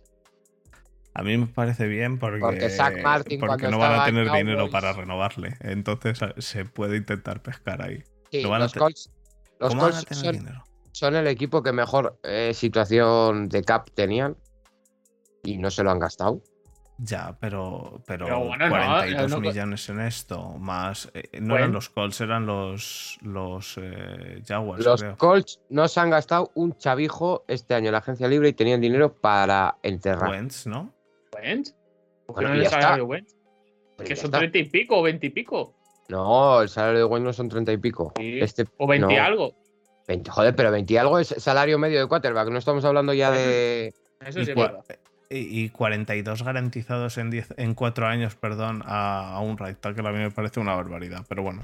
A mí me parece bien porque, porque, Martin porque no van a tener dinero para renovarle. Entonces se puede intentar pescar ahí. los, Colts, son, el equipo que mejor eh, situación de cap tenían y no se lo han gastado. Ya, pero, pero, 42 millones en esto, más. Eh, no eran los Colts, eran los, los eh, Jaguars. Los Colts no se han gastado un chavijo este año en la agencia libre y tenían dinero para enterrar. Wentz, ¿no? ¿Wentz? ¿Por no el salario de Wentz? Pues ¿Que son 30 y pico o 20 y pico? No, el salario de Wentz no son 30 y pico. Este, o 20 y algo. 20, joder, pero 20 y algo es salario medio de quarterback. No estamos hablando ya de. Eso sí y 42 garantizados en, 10, en 4 años, perdón, a, un right tackle a mí me parece una barbaridad, pero bueno.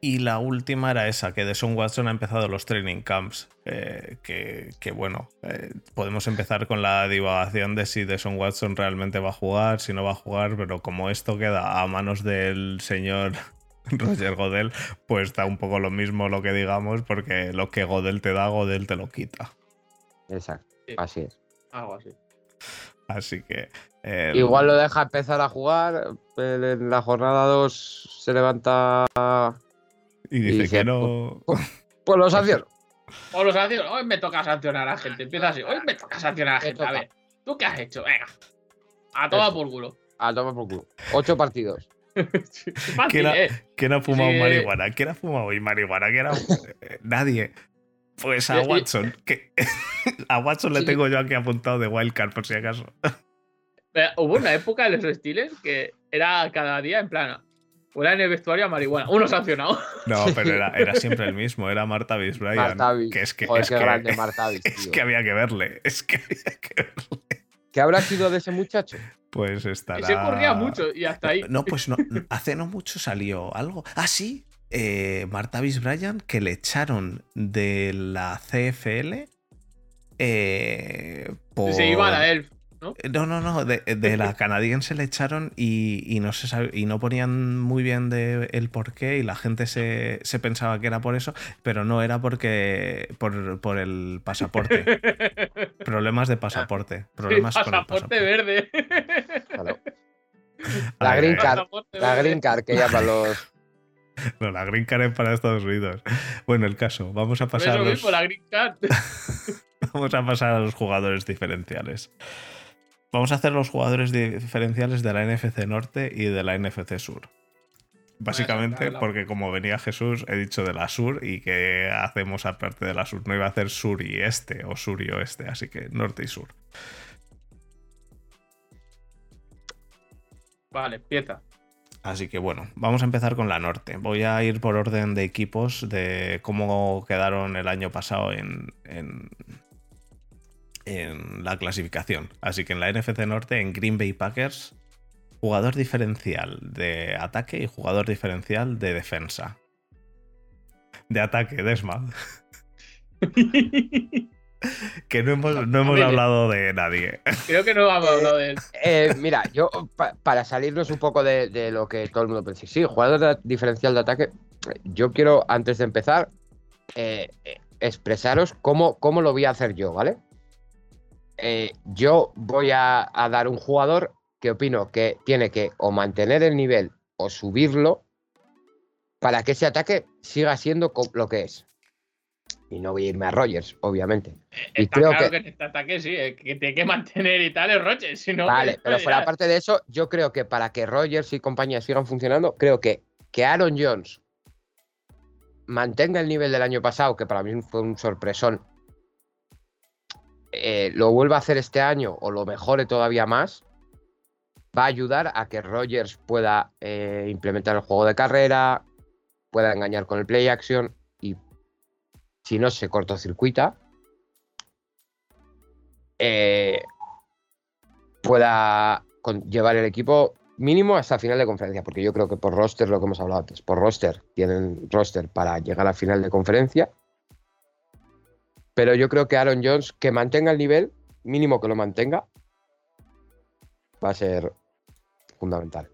Y la última era esa, que Deson Watson ha empezado los training camps. Eh, que, bueno, eh, podemos empezar con la divagación de si Deson Watson realmente va a jugar, si no va a jugar, pero como esto queda a manos del señor Roger Godel, pues da un poco lo mismo lo que digamos, porque lo que Godel te da, Godel te lo quita. Exacto. Así es. Algo así. Así que. Igual lo deja empezar a jugar. En la jornada 2 se levanta. Y dice que no. Pues, pues, lo sanciono. Pues lo sanciono. Hoy me toca sancionar a la gente. Empieza así. Hoy me toca sancionar a la gente. A ver, ¿tú qué has hecho? Venga. A tomar por culo. A tomar por culo. Ocho partidos. ¿Quién, ha, eh. ¿Quién, ha, fumado marihuana? ¿Quién ha fumado hoy marihuana? ¿Quién ha... Nadie. Pues a Watson, que a Watson le tengo yo aquí apuntado de Wildcard por si acaso. hubo una época en los estiles que era cada día en plan, fuera en el vestuario a marihuana, uno sancionado. No, pero era, siempre el mismo, era Marta Viz Que es que, es, que, Marta es que había que verle, es que había que verle. ¿Qué habrá sido de ese muchacho? Pues estará. se corría mucho y hasta ahí. No, pues no, hace no mucho salió algo. Ah, sí, eh, Marta Bryan, que le echaron de la CFL. Eh, Se iba a la ELF. ¿No? Eh, no, no, de, la canadiense le echaron y, no se y no ponían muy bien de el por qué y la gente se, pensaba que era por eso, pero no era porque por, el pasaporte. Problemas de pasaporte. Problemas pasaporte, verde. La green card, la green card que llaman los No, la Green Card es para Estados Unidos. Bueno, el caso, vamos a pasar. Los... la Green Card. vamos a pasar a los jugadores diferenciales. Vamos a hacer los jugadores diferenciales de la NFC Norte y de la NFC Sur. Básicamente porque como venía Jesús, he dicho de la sur y que hacemos aparte de la sur. No iba a hacer sur y este o sur y oeste, así que norte y sur. Vale, empieza. Así que bueno, vamos a empezar con la norte. Voy a ir por orden de equipos de cómo quedaron el año pasado en, en, la clasificación. Así que en la NFC Norte, en Green Bay Packers, jugador diferencial de ataque y jugador diferencial de defensa. De ataque, Desma. que no hemos, hablado de nadie. Creo que no hemos hablado de él. Eh, mira, yo, para salirnos un poco de, lo que todo el mundo piensa, sí, jugador diferencial de ataque, yo quiero, antes de empezar, eh, expresaros cómo, cómo, lo voy a hacer yo, ¿vale? Eh, yo voy a, a dar un jugador que opino que tiene que o mantener el nivel o subirlo para que ese ataque siga siendo lo que es. Y no voy a irme a Rogers, obviamente. y creo que... en este ataque sí, que tiene que mantener y tal es Rogers. Si vale, pero fuera parte de eso, yo creo que para que Rogers y compañía sigan funcionando, creo que, que Aaron Jones mantenga el nivel del año pasado, que para mí fue un sorpresón, eh, lo vuelva a hacer este año o lo mejore todavía más, va a ayudar a que Rogers pueda eh, implementar el juego de carrera, pueda engañar con el play action si no se cortocircuita, eh, pueda llevar el equipo mínimo hasta final de conferencia, porque yo creo que por roster, lo que hemos hablado antes, por roster, tienen roster para llegar a final de conferencia. Pero yo creo que Aaron Jones, que mantenga el nivel, mínimo que lo mantenga, va a ser fundamental.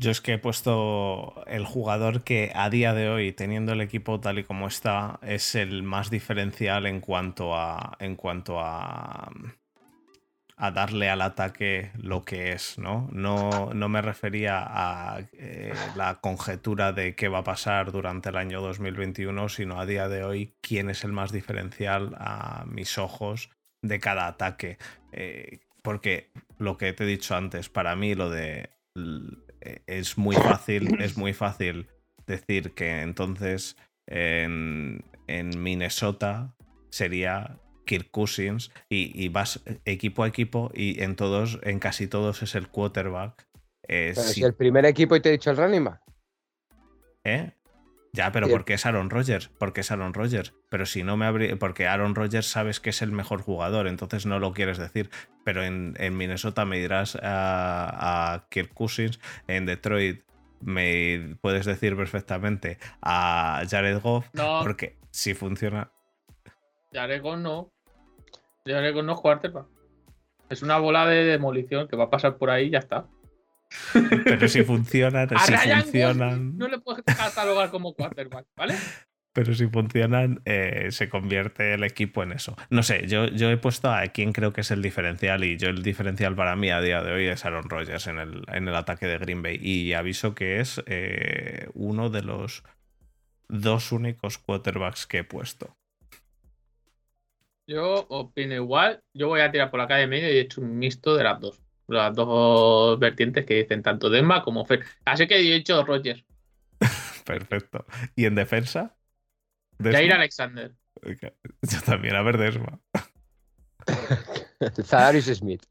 Yo es que he puesto el jugador que a día de hoy, teniendo el equipo tal y como está, es el más diferencial en cuanto a. en cuanto a. a darle al ataque lo que es, ¿no? No, no me refería a eh, la conjetura de qué va a pasar durante el año 2021, sino a día de hoy quién es el más diferencial a mis ojos de cada ataque. Eh, porque lo que te he dicho antes, para mí lo de es muy fácil, es muy fácil decir que entonces en, Minnesota sería Kirk Cousins y, vas equipo a equipo y en todos, en casi todos es el quarterback. Eh, pero si... el primer equipo y te he dicho el running back. ¿Eh? Ya, pero porque es Aaron Rodgers, porque es Aaron Rodgers. Pero si no me abrí, porque Aaron Rodgers sabes que es el mejor jugador, entonces no lo quieres decir. Pero en, Minnesota me dirás a, a, Kirk Cousins, en Detroit me puedes decir perfectamente a Jared Goff, no. porque si funciona. Jared Goff no. Jared Goff no es quarterback. Es una bola de demolición que va a pasar por ahí y ya está. Pero si funcionan, si funcionan. no le puedes catalogar como quarterback, ¿vale? Pero si funcionan, eh, se convierte el equipo en eso. No sé, yo, yo he puesto a quien creo que es el diferencial y yo el diferencial para mí a día de hoy es Aaron Rodgers en el, en el ataque de Green Bay. Y aviso que es eh, uno de los dos únicos quarterbacks que he puesto. Yo opino igual. Yo voy a tirar por la calle medio y he hecho un mixto de las dos las dos vertientes que dicen tanto Demba como Fer. Así que he hecho Rogers. Perfecto. ¿Y en defensa? Jair Alexander. Yo también, a ver, Desma. Zadarius Smith.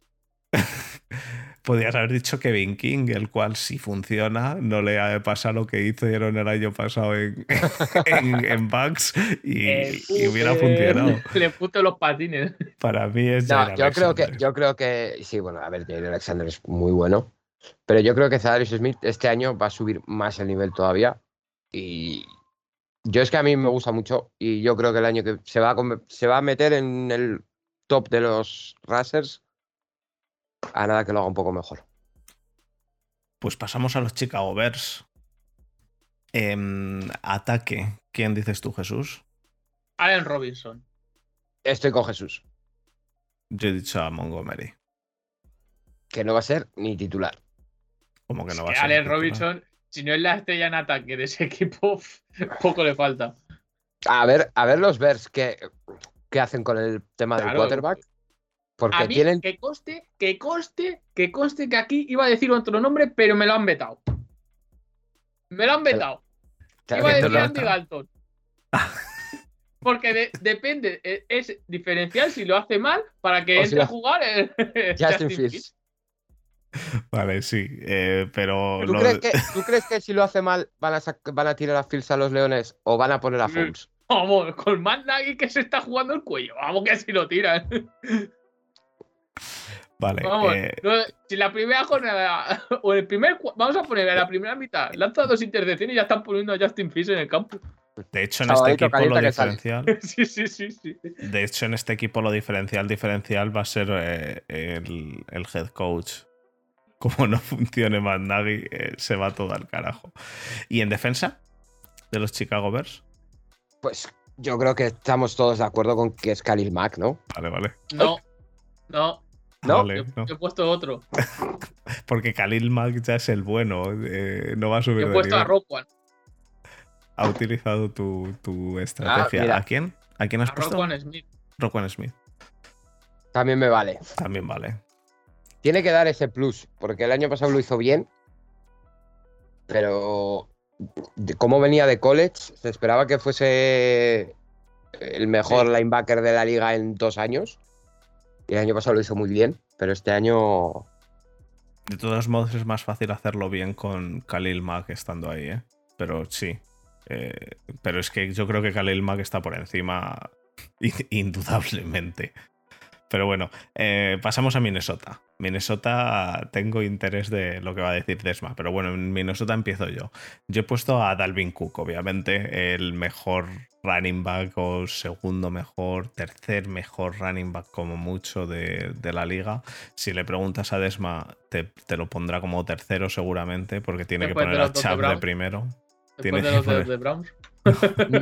Podías haber dicho Kevin King, el cual si funciona no le pasa lo que hicieron el año pasado en, en, Bugs y, hubiera funcionado. Le puto los patines. Para mí es yo creo que Yo creo que, sí, bueno, a ver, Jair Alexander es muy bueno, pero yo creo que Zadarius Smith este año va a subir más el nivel todavía y yo es que a mí me gusta mucho y yo creo que el año que se va a, se va a meter en el top de los Racers a nada que lo haga un poco mejor. Pues pasamos a los Chicago Bears. Em, ataque. ¿Quién dices tú, Jesús? Allen Robinson. Estoy con Jesús. Yo he dicho a Montgomery. Que no va a ser ni titular. Como que no va a ser? Allen Robinson, si no es la estrella en ataque de ese equipo, poco le falta. A ver, a ver los Bears qué, hacen con el tema del quarterback. Porque tienen. Que coste, que coste, que coste que aquí iba a decir otro nombre, pero me lo han vetado. Me lo han vetado. Iba a decir Andy Dalton. Porque depende, e, es diferencial si lo hace mal para que entre a jugar el, Justin, Fields. Vale, sí, eh, pero. ¿Tú, crees que, si lo hace mal van a, van a tirar a Fields a los Leones o van a poner a mm, Foles? Vamos, con Matt Nagy que se está jugando el cuello. Vamos que si lo tiran. Vale. Eh, si la primera jornada o el primer. Vamos a poner en la primera mitad. Lanza dos intercepciones y ya están poniendo a Justin Fields en el campo. De hecho, en este equipo lo diferencial. sí, sí, sí, sí, De hecho, en este equipo lo diferencial diferencial va a ser eh, el, head coach. Como no funcione Nagy, eh, se va todo al carajo. ¿Y en defensa de los Chicago Bears? Pues yo creo que estamos todos de acuerdo con que es Khalil Mack, ¿no? Vale, vale. No, no. No, yo, he puesto otro. Porque Khalil Mack ya es el bueno, eh, no va a subir. Yo he puesto a Rock ha utilizado tu, estrategia. Ah, ¿A quién? ¿A quién has puesto? Rockwan Smith. Rockwan Smith. También me vale. También vale. Tiene que dar ese plus, porque el año pasado lo hizo bien, pero como venía de college, se esperaba que fuese el mejor linebacker de la liga en dos años. El año pasado lo hizo muy bien, pero este año. De todos modos, es más fácil hacerlo bien con Khalil Mack estando ahí, ¿eh? Pero sí. Eh, pero es que yo creo que Khalil Mack está por encima, indudablemente. Pero bueno, eh, pasamos a Minnesota. Minnesota tengo interés de lo que va a decir Desma, pero bueno, en Minnesota empiezo yo. Yo he puesto a Dalvin Cook, obviamente, el mejor running back o segundo mejor, tercer mejor running back como mucho de, la liga. Si le preguntas a Desma, te, lo pondrá como tercero seguramente, porque tiene que poner a Chubb de primero. ¿Tiene de los de Browns.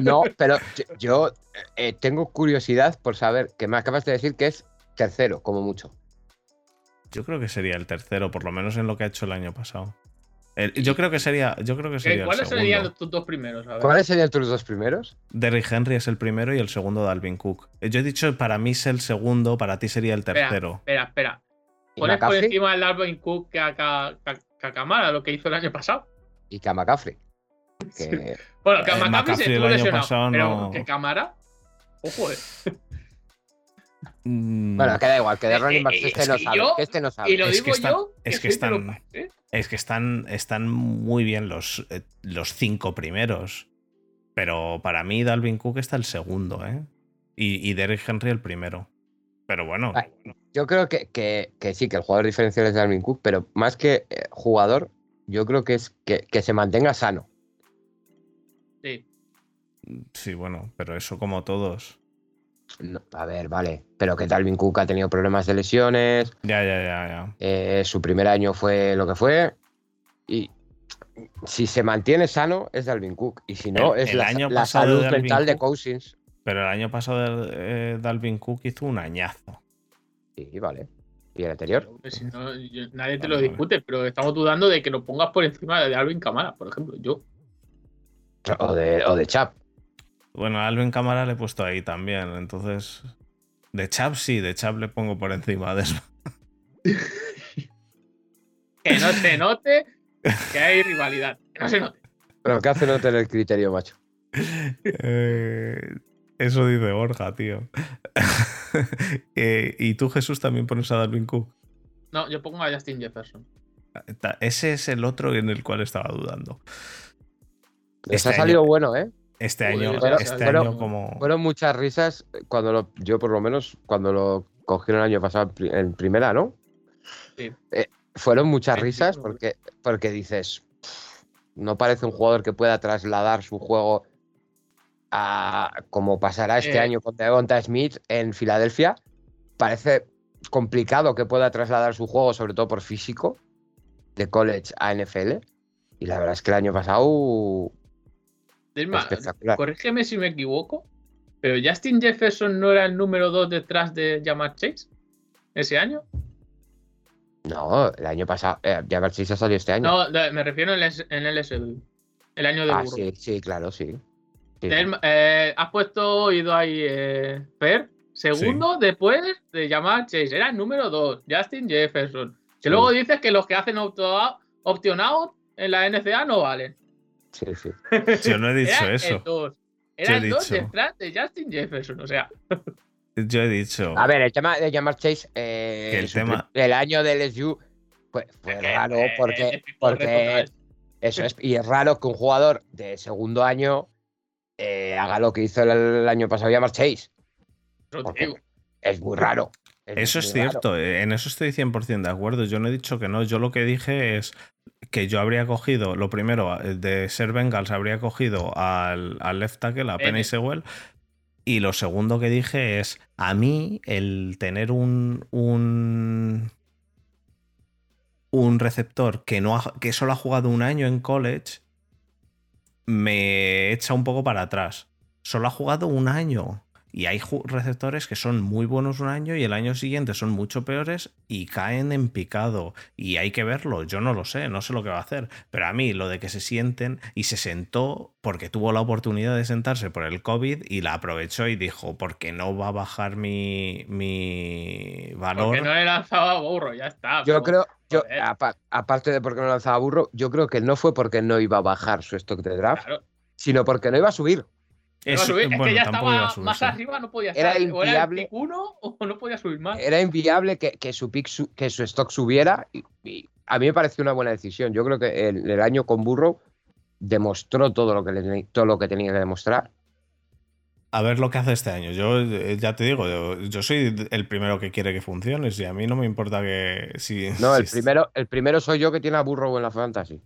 No, pero yo eh, tengo curiosidad por saber que me acabas de decir que es tercero, como mucho. Yo creo que sería el tercero, por lo menos en lo que ha hecho el año pasado. yo creo que sería. Yo creo que sería ¿Cuáles serían tus dos primeros? ¿Cuáles serían tus dos primeros? Derrick Henry es el primero y el segundo Dalvin Cook. Yo he dicho para mí es el segundo, para ti sería el tercero. Espera, espera. Pones por encima del Dalvin Cook que a, Camara, lo que hizo el año pasado. Y que a McCaffrey. Bueno, que a eh, McCaffrey, el año pasado pero que Camara. Ojo, eh. Mm. Bueno, que da igual, que de eh, running backs eh, este, no sabe, este no sabe. Y lo es digo que están, yo. Es que están, es que están, están muy bien los, eh, los cinco primeros. Pero para mí Dalvin Cook está el segundo, ¿eh? Y, y Derrick Henry el primero. Pero bueno. Yo creo que, que, sí, que el jugador diferencial es Dalvin Cook, pero más que jugador, yo creo que es que, que se mantenga sano. Sí. Sí, bueno, pero eso como todos a ver, vale. Pero que Dalvin Cook ha tenido problemas de lesiones. Ya, ya, ya, ya. Eh, su primer año fue lo que fue. Y si se mantiene sano, es Dalvin Cook. Y si no, es la, salud mental de Cousins. Pero el año pasado eh, Dalvin Cook hizo un añazo. Sí, vale. ¿Y el anterior? nadie te lo discute, pero estamos dudando de que lo pongas por encima de Alvin Camara, por ejemplo, yo. O de, o de Chap. Bueno, a Alvin Cámara le he puesto ahí también, entonces. De Chap sí, de Chap le pongo por encima de eso. que no se note que hay rivalidad. Que no se note. Pero ¿qué hace no tener el criterio, macho? Eh, eso dice Borja, tío. Eh, ¿Y tú, Jesús, también pones a Dalvin Cook? No, yo pongo a Justin Jefferson. Ese es el otro en el cual estaba dudando. Les ha este salido bueno, ¿eh? Este año, este fueron, como. Fueron muchas risas cuando lo, yo por lo menos, cuando lo cogieron el año pasado en primera, ¿no? Sí. Eh, fueron muchas risas porque, porque dices, no parece un jugador que pueda trasladar su juego a como pasará este eh. año con Devonta Smith en Filadelfia. Parece complicado que pueda trasladar su juego, sobre todo por físico, de college a NFL. Y la verdad es que el año pasado corrígeme si me equivoco, pero Justin Jefferson no era el número 2 detrás de Jamar Chase ese año. No, el año pasado. Eh, Jamar Chase ha salido este año. No, me refiero en el, SB. El año de ah, Sí, sí, claro, sí. Eh, has puesto oído ahí eh, Per, segundo después de Jamar Chase. Era el número 2, Justin Jefferson. Si luego dices que los que hacen option out en la NCA no valen. Sí, sí. Yo no he dicho eso. Eran dos detrás de Justin Jefferson, o sea. Yo he dicho. A ver, el tema de Jamar Chase, eh, el, tema... el año del SU fue, fue raro porque, porque eso es, y es raro que un jugador de segundo año eh, haga lo que hizo el, año pasado Jamar Chase. Es muy raro. Eso es cierto, eh, en eso estoy 100% de acuerdo. Yo no he dicho que no, yo lo que dije es que yo habría cogido, lo primero, eh, de ser Bengals, habría cogido al, left tackle, a Penny Sewell. Y lo segundo que dije es, a mí el tener un, un, un receptor que, no que solo ha jugado un año en college, me echa un poco para atrás. Solo ha jugado un año. Y hay receptores que son muy buenos un año y el año siguiente son mucho peores y caen en picado. Y hay que verlo. Yo no lo sé, no sé lo que va a hacer. Pero a mí lo de que se sienten y se sentó porque tuvo la oportunidad de sentarse por el COVID y la aprovechó y dijo, porque no va a bajar mi, mi valor. Porque no le lanzaba burro, ya está. Yo creo, yo, aparte de porque no lanzaba burro, yo creo que no fue porque no iba a bajar su stock de draft, sino porque no iba a subir. Es, que ya estaba más arriba, no podía era inviable, o era o no podía subir más. Era inviable que, que su, pick que su stock subiera y, a mí me pareció una buena decisión. Yo creo que el, año con Burrow demostró todo lo, que todo lo que tenía que demostrar. A ver lo que hace este año. Yo eh, ya te digo, yo, soy el primero que quiere que funcione. Si a mí no me importa que. Si, no, el, primero, el primero soy yo que tiene a Burrow en la fantasy.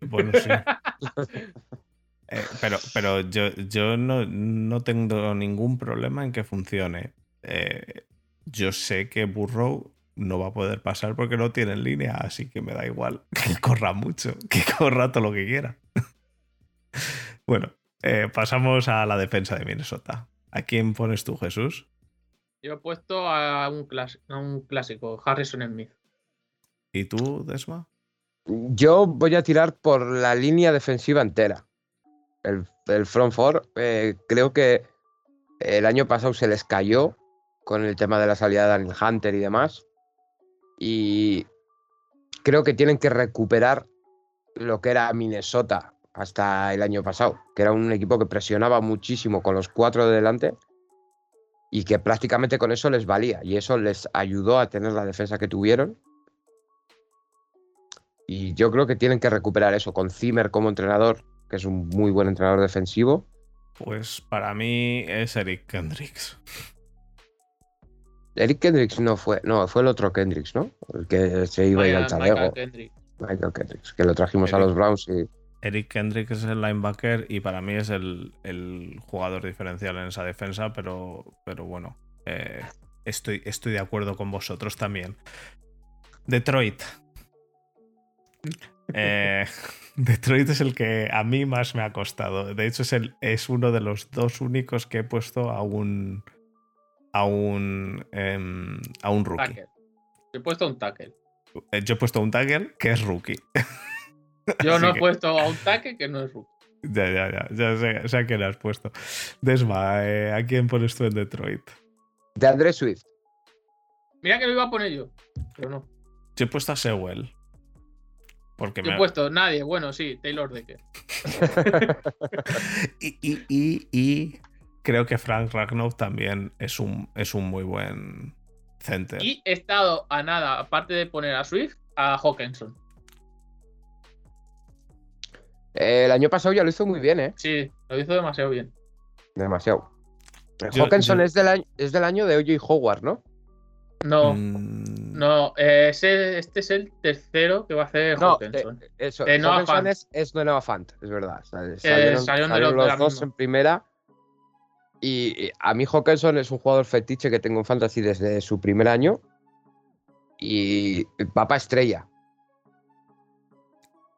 Bueno, sí. Eh, pero pero yo, yo no, tengo ningún problema en que funcione. Eh, yo sé que Burrow no va a poder pasar porque no tiene línea, así que me da igual que corra mucho, que corra todo lo que quiera. bueno, eh, pasamos a la defensa de Minnesota. ¿A quién pones tú, Jesús? Yo he puesto a un, a un clásico, Harrison Smith. ¿Y tú, Desma? Yo voy a tirar por la línea defensiva entera el, front four, eh, creo que el año pasado se les cayó con el tema de la salida de Daniel Hunter y demás. Y creo que tienen que recuperar lo que era Minnesota hasta el año pasado, que era un equipo que presionaba muchísimo con los cuatro de delante y que prácticamente con eso les valía y eso les ayudó a tener la defensa que tuvieron. Y yo creo que tienen que recuperar eso con Zimmer como entrenador que es un muy buen entrenador defensivo. Pues para mí es Eric Kendricks. Eric Kendricks no fue, no, fue el otro Kendricks, ¿no? El que se iba a ir al chalego. Michael Kendricks, que lo trajimos a los Browns y. Eric Kendricks es el linebacker y para mí es el, jugador diferencial en esa defensa, pero, pero bueno, eh, estoy, estoy de acuerdo con vosotros también. Detroit. Eh, Detroit es el que a mí más me ha costado. De hecho, es, el, es uno de los dos únicos que he puesto a un. a un. Em, a un rookie. Yo he puesto un tackle. Eh, yo he puesto un tackle que es rookie. Yo no he puesto a un tackle que no es rookie. Ya, ya, ya. Ya sé, a quién le has puesto. Desma, eh, ¿a quién pones tú en Detroit? De Andrés Swift. Mira que lo iba a poner yo, pero no. Yo he puesto a Sewell. Porque Yo he puesto nadie, bueno, sí, Taylor Decker. y, y, y, creo que Frank Ragnow también es un, es un muy buen center. Y he estado a nada, aparte de poner a Swift, a Hawkinson. el año pasado ya lo hizo muy bien, ¿eh? Sí, lo hizo demasiado bien. Demasiado. Hawkinson Es, del año, es del año de O.J. Howard, ¿no? No, mm. No, este es el tercero que va a hacer no, Hawkinson. Eh, eso, eh, Hawkinson es, es Nueva Fant, es verdad. Eh, salieron, los, dos en primera. Y a mí Hawkinson es un jugador fetiche que tengo en Fantasy desde su primer año. Y papá estrella.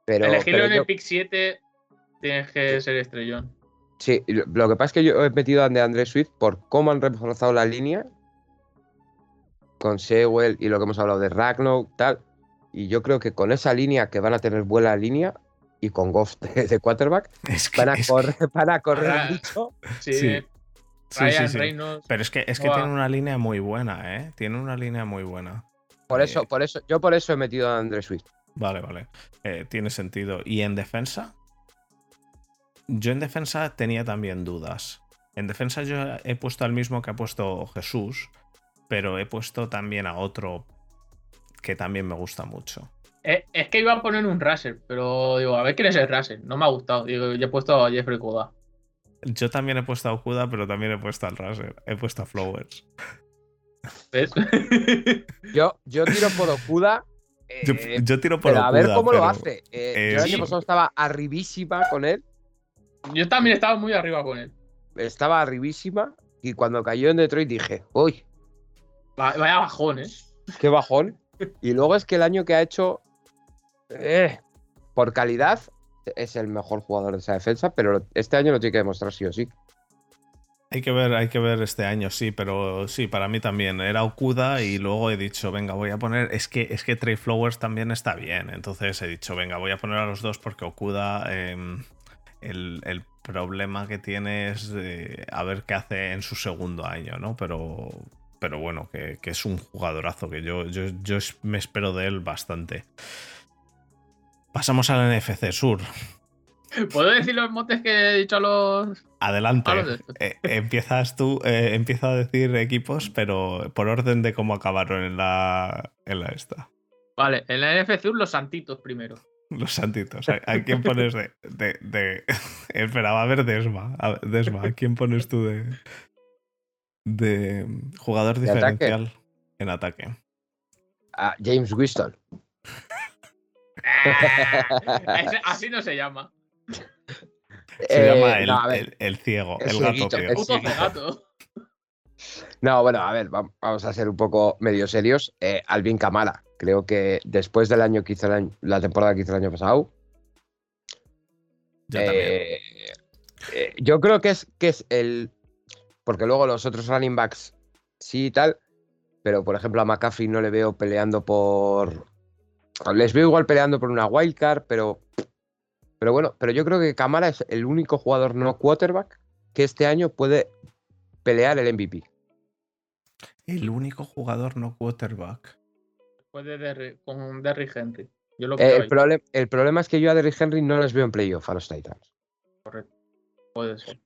Pero, Elegirlo en el pick 7 tienes que ser estrellón. Sí, lo que pasa es que yo he metido a André Swift por cómo han reforzado la línea con Sewell y lo que hemos hablado de Ragnarok, tal. Y yo creo que con esa línea que van a tener buena línea y con Goff de, quarterback, van, a correr, van, correr, mucho. Sí. sí. Pero es que, es que tiene una línea muy buena, ¿eh? Tiene una línea muy buena. Por eso, eh, por eso, yo por eso he metido a Andrés Swift. Vale, vale. Eh, tiene sentido. ¿Y en defensa? Yo en defensa tenía también dudas. En defensa yo he puesto al mismo que ha puesto Jesús, pero he puesto también a otro que también me gusta mucho. Eh, es, que iba a poner un Raser, pero digo, a ver quién es el Raser. No me ha gustado. Digo, yo he puesto a Jeffrey Kuda. Yo también he puesto a Kuda, pero también he puesto al Raser. He puesto a Flowers. ¿Ves? yo, yo tiro por Okuda. yo, tiro por Okuda. A ver cómo lo hace. Eh, yo el año pasado estaba arribísima con él. Yo también estaba muy arriba con él. Estaba arribísima. Y cuando cayó en Detroit dije, uy, Vaya bajón, ¿eh? Qué bajón. Y luego es que el año que ha hecho, eh, por calidad, es el mejor jugador de esa defensa, pero este año lo tiene que demostrar sí o sí. Hay que ver, hay que ver este año, sí, pero sí, para mí también. Era Okuda y luego he dicho, venga, voy a poner. Es que, es que Trey Flowers también está bien. Entonces he dicho, venga, voy a poner a los dos porque Okuda. Em, el, problema que tiene es a ver qué hace en su segundo año, ¿no? Pero, pero bueno, que, es un jugadorazo, que yo, yo, yo me espero de él bastante. Pasamos al NFC Sur. ¿Puedo decir los motes que he dicho a los. Adelante. Eh, empiezas tú, eh, empieza a decir equipos, pero por orden de cómo acabaron en la, en la esta. Vale, en la NFC los santitos primero. Los santitos. ¿A, quién pones de, de, Espera, va a haber Desma. Desma, ¿a quién pones tú de. De jugador diferencial en ataque? A James Winston. así no se llama. Se llama eh, el, ciego, el, gato. No, bueno, a ver, vamos a ser un poco medio serios. Eh, Alvin Kamara, creo que después del año que hizo la temporada que hizo el año pasado. Yo, eh, yo creo que es, que es el. Porque luego los otros running backs sí y tal. Pero por ejemplo a McCaffrey no le veo peleando por. Les veo igual peleando por una wildcard, pero pero bueno, pero yo creo que Camara es el único jugador no quarterback que este año puede pelear el MVP. El único jugador no quarterback. Puede con Derrick Henry. Yo el, problema es que yo a Derrick Henry no les veo en playoff a los Titans. Correcto. Puede ser.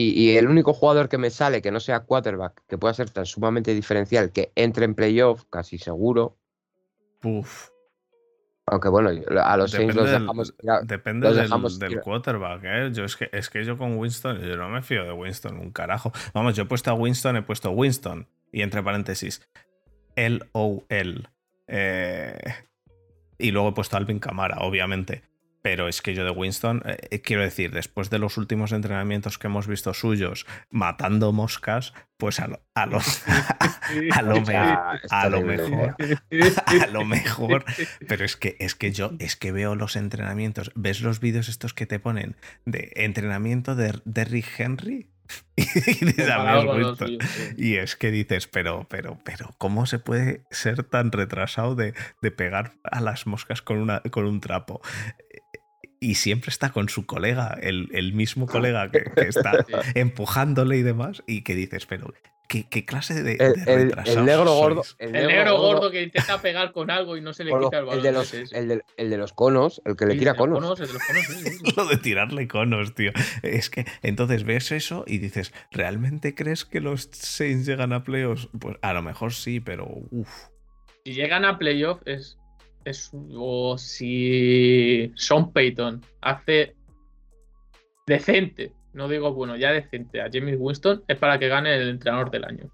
Y, el único jugador que me sale que no sea quarterback, que pueda ser tan sumamente diferencial, que entre en playoff, casi seguro. Uf. Aunque bueno, a los Saints los dejamos. depende del, quarterback, ¿eh? Yo es que, es que yo con Winston, yo no me fío de Winston, un carajo. Vamos, yo he puesto a Winston, he puesto Winston. Y entre paréntesis, L-O-L. Eh, y luego he puesto Alvin Camara, obviamente. Pero es que yo de Winston, eh, eh, quiero decir, después de los últimos entrenamientos que hemos visto suyos matando moscas, pues a lo, a lo, a lo, mejor, a lo mejor, a lo mejor, pero es que, es que yo, es que veo los entrenamientos, ves los vídeos estos que te ponen de entrenamiento de Derrick Henry, y, y es que dices, pero, pero, pero, ¿cómo se puede ser tan retrasado de, de pegar a las moscas con, una, con un trapo? Y siempre está con su colega, el, mismo colega que, está empujándole y demás, y que dices, pero ¿qué, clase de, el, el, negro gordo. El, negro, gordo, que intenta pegar con algo y no se le quita el balón. El de, los, el, de, los conos, el que le tira conos. Lo de tirarle conos, tío. Es que entonces ves eso y dices, ¿realmente crees que los Saints llegan a playoffs? Pues a lo mejor sí, pero uff. Si llegan a playoffs es o si Sean Payton hace decente, no digo bueno, ya decente a James Winston, es para que gane el entrenador del año.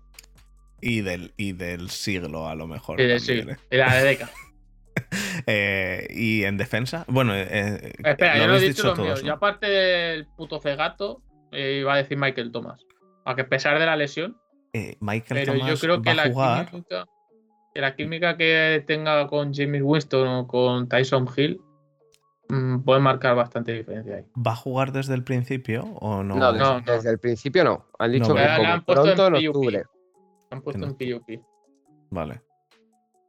Y del, y del siglo, a lo mejor. Y del siglo, ¿eh? y la de década. Eh, y en defensa, bueno, eh, espera, yo no he dicho, lo mío. Y aparte del puto cegato, iba a decir Michael Thomas. Aunque a pesar de la lesión, Michael Thomas yo creo que va la a jugar la química que tenga con James Winston o con Tyson Hill mm, puede marcar bastante diferencia ahí. ¿Va a jugar desde el principio o no? No, desde, el principio no. Han dicho que han pronto en, octubre. Han puesto en PUP. Vale.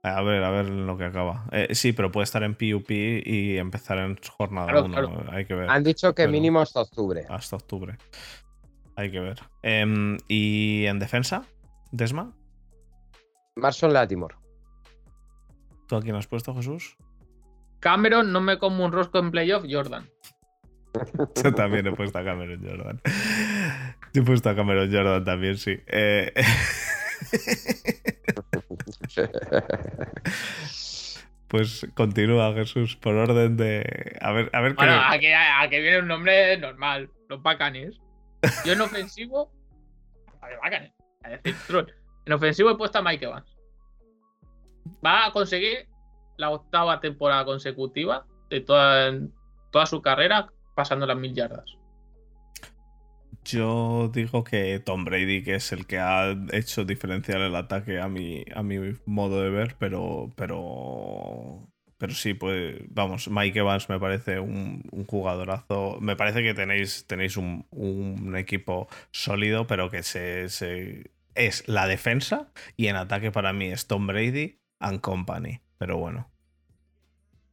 A ver, a ver lo que acaba. Eh, sí, pero puede estar en PUP y empezar en jornada 1. Hay que ver. Han dicho que mínimo hasta octubre. Hasta octubre. Hay que ver. Em, ¿Y en defensa? ¿Desma? Marson Latimore. ¿Tú a quién has puesto, Jesús? Cameron, no me como un rosco en playoff, Jordan. Yo también he puesto a Cameron Jordan. Yo he puesto a Cameron Jordan también, sí. Eh, pues continúa, Jesús, por orden de. A ver, a ver bueno, qué. Aquí, viene un nombre normal, los bacanes. Yo en ofensivo. A ver, bacanes. A decir, troll. En ofensivo he puesto a Mike Evans. Va a conseguir la octava temporada consecutiva de toda, toda su carrera pasando las mil yardas. Yo digo que Tom Brady, que es el que ha hecho diferenciar el ataque a mi, a mi modo de ver, pero, pero pero sí, pues vamos, Mike Evans me parece un, jugadorazo. Me parece que tenéis, tenéis un, equipo sólido, pero que se, es la defensa y en ataque para mí es Tom Brady and Company. Pero bueno.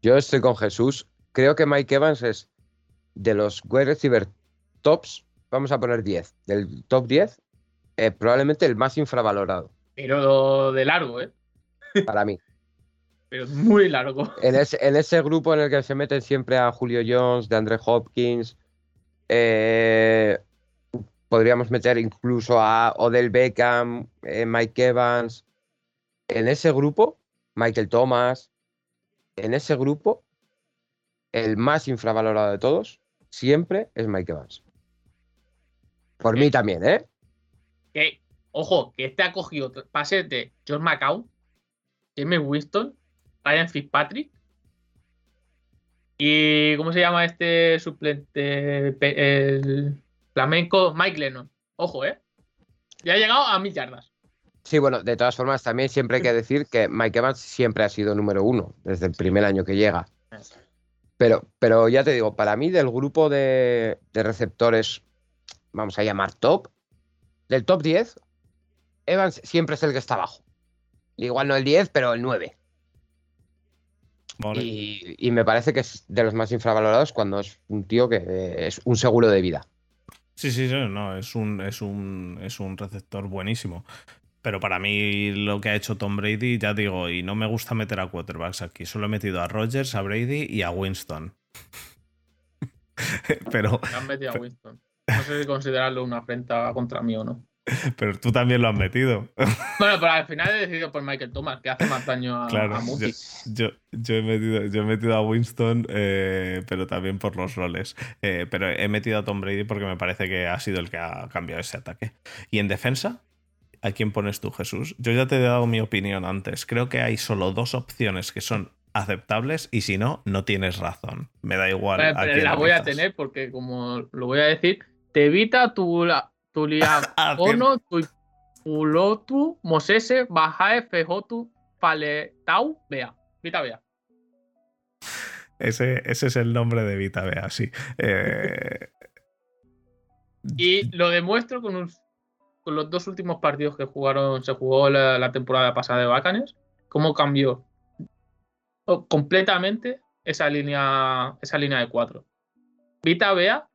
Yo estoy con Jesús. Creo que Mike Evans es de los wide receiver tops, vamos a poner 10, del top 10, eh, probablemente el más infravalorado. Pero de largo, ¿eh? Para mí. Pero muy largo. En ese, grupo en el que se meten siempre a Julio Jones, de Andre Hopkins, eh, podríamos meter incluso a Odell Beckham, eh, Mike Evans. En ese grupo, Michael Thomas. En ese grupo, el más infravalorado de todos siempre es Mike Evans. Por mí también, ¿eh? Que, ojo, que este ha cogido pases de John McCown, James Winston, Ryan Fitzpatrick. ¿Y cómo se llama este suplente? El flamenco Mike Lennon. Ojo, ¿eh? Ya ha llegado a mil yardas. Sí, bueno, de todas formas, también siempre hay que decir que Mike Evans siempre ha sido número uno desde el primer año que llega. Pero, pero ya te digo, para mí del grupo de, de receptores, vamos a llamar top, del top 10, Evans siempre es el que está abajo. Igual no el 10, pero el 9. Y, me parece que es de los más infravalorados cuando es un tío que es un seguro de vida. Sí, sí, sí, no, es un, es un, es un receptor buenísimo. Pero para mí lo que ha hecho Tom Brady, ya digo, y no me gusta meter a quarterbacks aquí, solo he metido a Rodgers, a Brady y a Winston. pero... han metido a Winston. No sé si considerarlo una afrenta contra mí o no. Pero tú también lo has metido. Bueno, pero al final he decidido por Michael Thomas, que hace más daño a, claro, yo, yo, he metido, yo he metido a Winston, eh, pero también por los roles. Eh, pero he metido a Tom Brady porque me parece que ha sido el que ha cambiado ese ataque. ¿Y en defensa? ¿A quién pones tú, Jesús? Yo ya te he dado mi opinión antes. Creo que hay solo dos opciones que son aceptables y si no, no tienes razón. Me da igual. la voy a tener porque, como lo voy a decir, te evita tu Ah, Ono, Tuipulotu, Mosese, Bajae, Fejotu, Paletau, Bea. Vita Bea. Ese, ese, es el nombre de Vita Bea, sí. Eh, y lo demuestro con, con, los dos últimos partidos que jugaron, se jugó la, temporada pasada de Bacanes, cómo cambió completamente esa línea, esa línea de cuatro. Vita Bea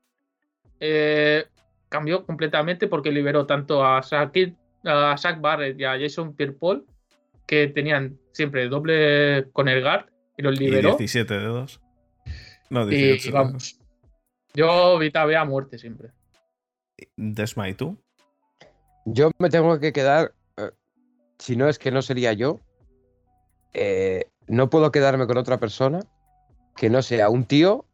eh, cambió completamente porque liberó tanto a Zach, a Zach Barrett y a Jason Pierre-Paul, que tenían siempre doble con el guard, y los liberó. Y 17 dedos. No, 18. Y, vamos. Yo Vita a muerte siempre. Desma, ¿y tú? Yo me tengo que quedar. Eh, si no es que no sería yo. Eh, no puedo quedarme con otra persona que no sea un tío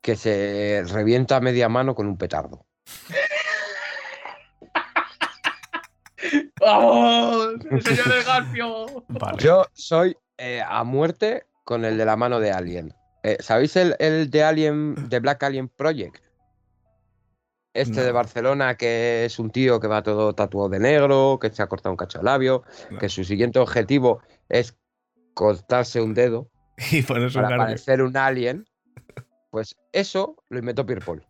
que se revienta a media mano con un petardo. ¡Vamos! señor del Garfio! Yo soy eh, a muerte con el de la mano de Alien. Eh, ¿Sabéis el, de Alien, de Black Alien Project? Este de Barcelona, que es un tío que va todo tatuado de negro, que se ha cortado un cacho de labio, que su siguiente objetivo es cortarse un dedo y para parecer un alien. Pues eso lo inventó Pierre Paul.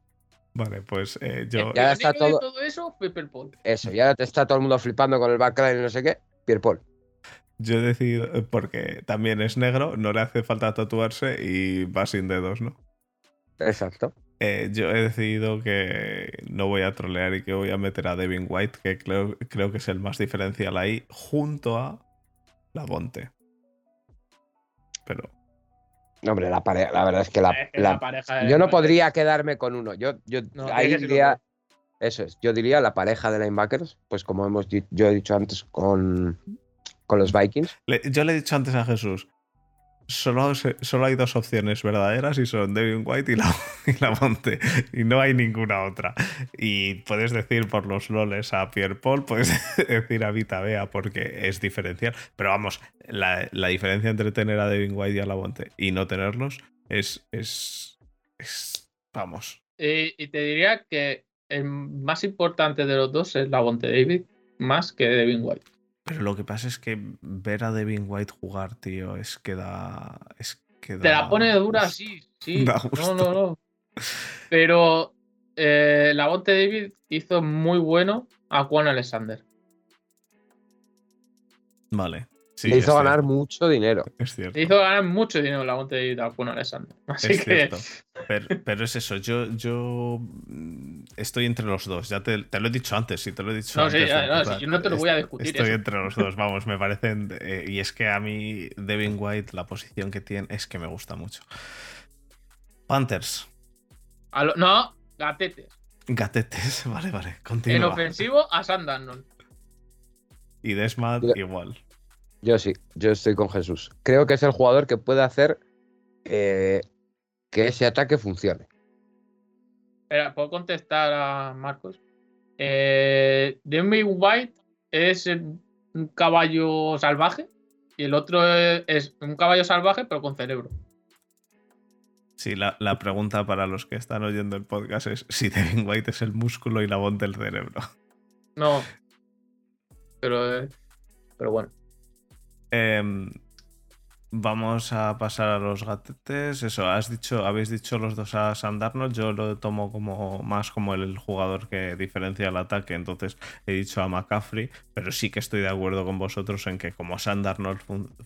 Vale, pues eh, yo. Ya está todo... eso, Eso, ya está todo el mundo flipando con el backline y no sé qué. Pierre Paul. Yo he decidido, eh, porque también es negro, no le hace falta tatuarse y va sin dedos, ¿no? Exacto. Eh, yo he decidido que no voy a trolear y que voy a meter a Devin White, que creo, creo que es el más diferencial ahí, junto a la Bonte. Pero hombre, la pareja, la verdad es que la, pareja yo no podría quedarme con uno. Yo, yo ahí diría, eso es, yo diría la pareja de linebackers, pues como hemos yo he dicho antes con, con los Vikings. yo le he dicho antes a Jesús, solo, solo hay dos opciones verdaderas y son Devin White y la, y Monte. Y no hay ninguna otra. Y puedes decir por los loles a Pierre Paul, puedes decir a Vita Bea porque es diferencial. Pero vamos, la, diferencia entre tener a Devin White y a la Monte y no tenerlos es. es, vamos. Y, te diría que el más importante de los dos es la Monte David, más que Devin White. Pero lo que pasa es que ver a Devin White jugar, tío, es que da. Es que Te la pone dura, sí, sí. No, no, no. Pero eh, la Bonte David hizo muy bueno a Juan Alexander. Vale. Le hizo ganar mucho dinero. Es cierto. Le hizo ganar mucho dinero la Monte de Juan Alexander. Así es que... cierto. Pero, es eso, yo, yo estoy entre los dos. Ya te, lo he dicho antes, sí, te lo he dicho no, antes. Sí, no, yo no te lo voy a discutir. Estoy entre los dos, vamos, me parecen. Eh, y es que a mí, Devin White, la posición que tiene es que me gusta mucho. Panthers. no, gatetes. Gatetes, vale, vale. Continúa. En ofensivo a Sandanon. Y Desmat igual. Yo sí, yo estoy con Jesús. Creo que es el jugador que puede hacer eh, que ese ataque funcione. Espera, ¿puedo contestar a Marcos? Eh, Demi White es un caballo salvaje y el otro es un caballo salvaje pero con cerebro. Sí, la, pregunta para los que están oyendo el podcast es si Devin White es el músculo y la voz del cerebro. No, pero, eh, pero bueno. Em, vamos a pasar a los gatetes. Eso, has dicho, habéis dicho los dos a Sandarnold. Yo lo tomo como más como el jugador que diferencia el ataque. Entonces he dicho a McCaffrey, pero sí que estoy de acuerdo con vosotros en que como Sandarnold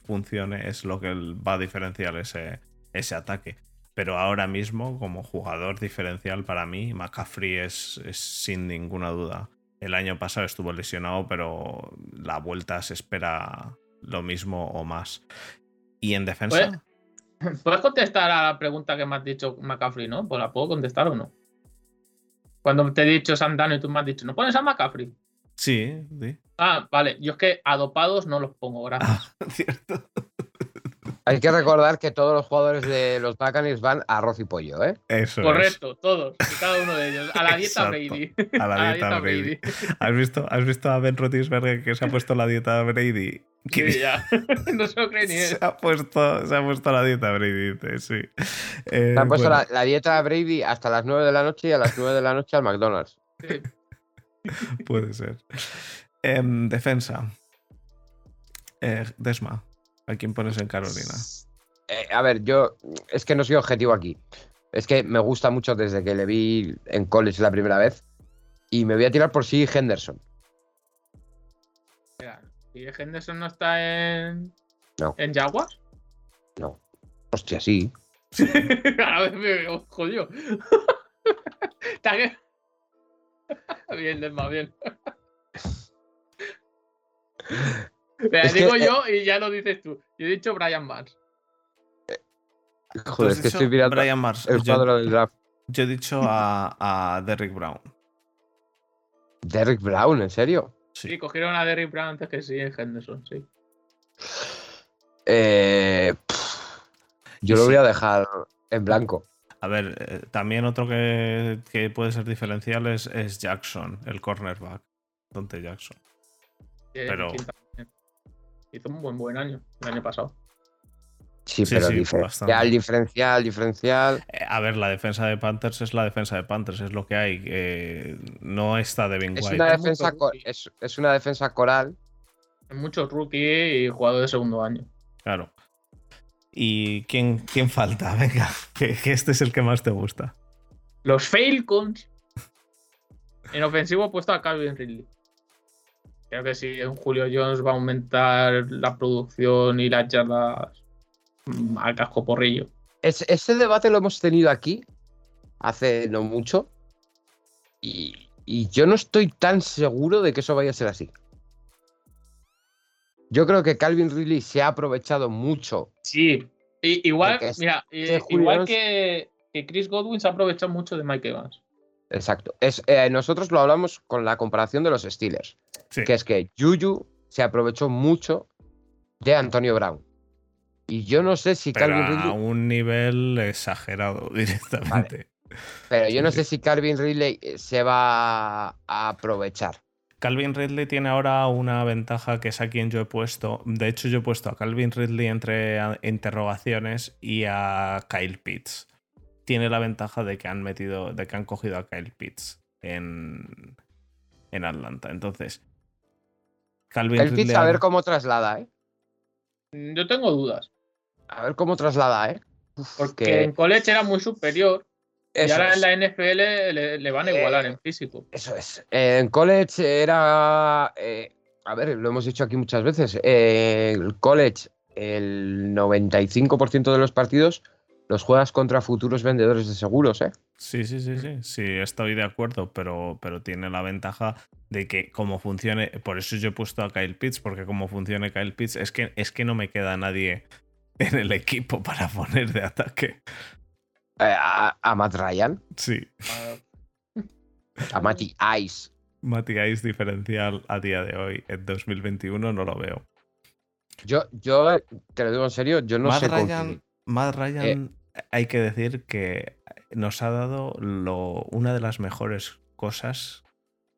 funcione es lo que va a diferenciar ese, ese ataque. Pero ahora mismo, como jugador diferencial para mí, McCaffrey es sin ninguna duda el año pasado estuvo lesionado, pero la vuelta se espera lo mismo o más. ¿Y en defensa? ¿Puedes, contestar a la pregunta que me has dicho McCaffrey, no? Pues la puedo contestar o no. Cuando te he dicho Santano y tú me has dicho, ¿no pones a McCaffrey? Sí, sí. Ah, vale. Yo es que adopados no los pongo, gracias. Ah, cierto. Hay que recordar que todos los jugadores de los Buccaneers van a arroz y pollo, ¿eh? Eso Correcto, todos, cada uno de ellos. A la dieta Brady. A la, dieta, Brady. ¿Has, visto, ¿Has visto a Ben Roethlisberger que se ha puesto la dieta Brady? Sí, ya. no se lo cree ni él. Se ha puesto, se ha puesto la dieta Brady, dice, sí. Eh, se ha puesto la, la, dieta Brady hasta las 9 de la noche y a las 9 de la noche al McDonald's. Sí. Puede ser. En defensa. Eh, Desma. ¿A quién pones en Carolina? Eh, a ver, yo es que no soy objetivo aquí. Es que me gusta mucho desde que le vi en college la primera vez. Y me voy a tirar por sí Henderson. ¿Y Henderson no está en. No. ¿En Jaguars? No. Hostia, sí. a ver, me jodió. bien, Desma, bien. Pero digo eh, yo y ya lo dices tú. Yo he dicho Brian Mars. Joder, es que estoy mirando Brian Mars. el cuadro del draft. Yo he dicho a, a, Derrick Brown. ¿Derrick Brown? ¿En serio? Sí. cogieron a Derrick Brown antes que sí en Henderson, sí. Eh, yo lo voy a dejar en blanco. A ver, eh, también otro que, que, puede ser diferencial es, es Jackson, el cornerback. Dante Jackson. Pero hizo un buen, buen año el año pasado. Sí, pero diferencial, diferencial, diferencial. Eh, a ver, la defensa de Panthers es la defensa de Panthers, es lo que hay. no está de es Una defensa es, una defensa coral. Muchos rookie y jugadores de segundo año. Claro. ¿Y quién, quién falta? Venga, que, este es el que más te gusta. Los Falcons. En ofensivo he puesto a Calvin Ridley. Creo que si en Julio Jones va a aumentar la producción y las yardas mm, al casco porrillo. ese debate lo hemos tenido aquí hace no mucho. Y, yo no estoy tan seguro de que eso vaya a ser así. Yo creo que Calvin Ridley se ha aprovechado mucho. Sí, igual, mira, igual que, Chris Godwin se ha aprovechado mucho de Mike Evans. Exacto. Es, eh, nosotros lo hablamos con la comparación de los Steelers. Que es que Juju se aprovechó mucho de Antonio Brown. Y yo no sé si Calvin Ridley. A un nivel exagerado directamente. Pero yo no sé si Calvin Ridley eh, se va a aprovechar. Calvin Ridley tiene ahora una ventaja que es a quien yo he puesto. De hecho, yo he puesto a Calvin Ridley entre interrogaciones y a Kyle Pitts. Tiene la ventaja de que han metido, de que han cogido a Kyle Pitts en, en Atlanta. Entonces, Calvin el Ridley, a ver cómo traslada, ¿eh? Mm, yo tengo dudas. A ver cómo traslada, ¿eh? Porque en college era muy superior. y ahora en la NFL le, van a igualar en físico. Eso es. en college era. Eh, a ver, lo hemos dicho aquí muchas veces. Eh, el college, el 95% de los partidos los juegas contra futuros vendedores de seguros, ¿eh? Sí, sí, sí, sí, sí, estoy de acuerdo, pero, pero tiene la ventaja de que como funcione, por eso yo he puesto a Kyle Pitts, porque como funcione Kyle Pitts, es que, es que no me queda nadie en el equipo para poner de ataque. Eh, ¿A, Matt Ryan? Sí. A Matty Ice. Matty Ice diferencial a día de hoy, en 2021, no lo veo. Yo, yo te lo digo en serio, yo no sé Ryan, Matt Ryan, eh, hay que decir que nos ha dado lo, una de las mejores cosas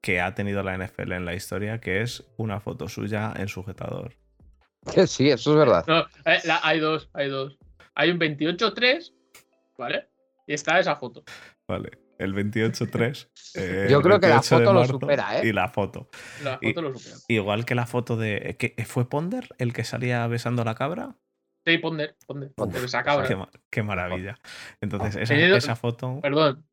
que ha tenido la NFL en la historia, que es una foto suya en sujetador. Sí, eso es verdad. Eh, hay dos, hay dos. Hay un 28-3, ¿vale? Y está esa foto. Vale, el 28-3. Eh, Yo creo que la foto lo supera, ¿eh? Y la foto. La foto lo supera. Igual que la foto de. ¿Fue Ponder el que salía besando a la cabra? Sí, Ponder, Ponder. Ponder esa cabra. Qué, maravilla. Entonces, esa, esa foto. Perdón.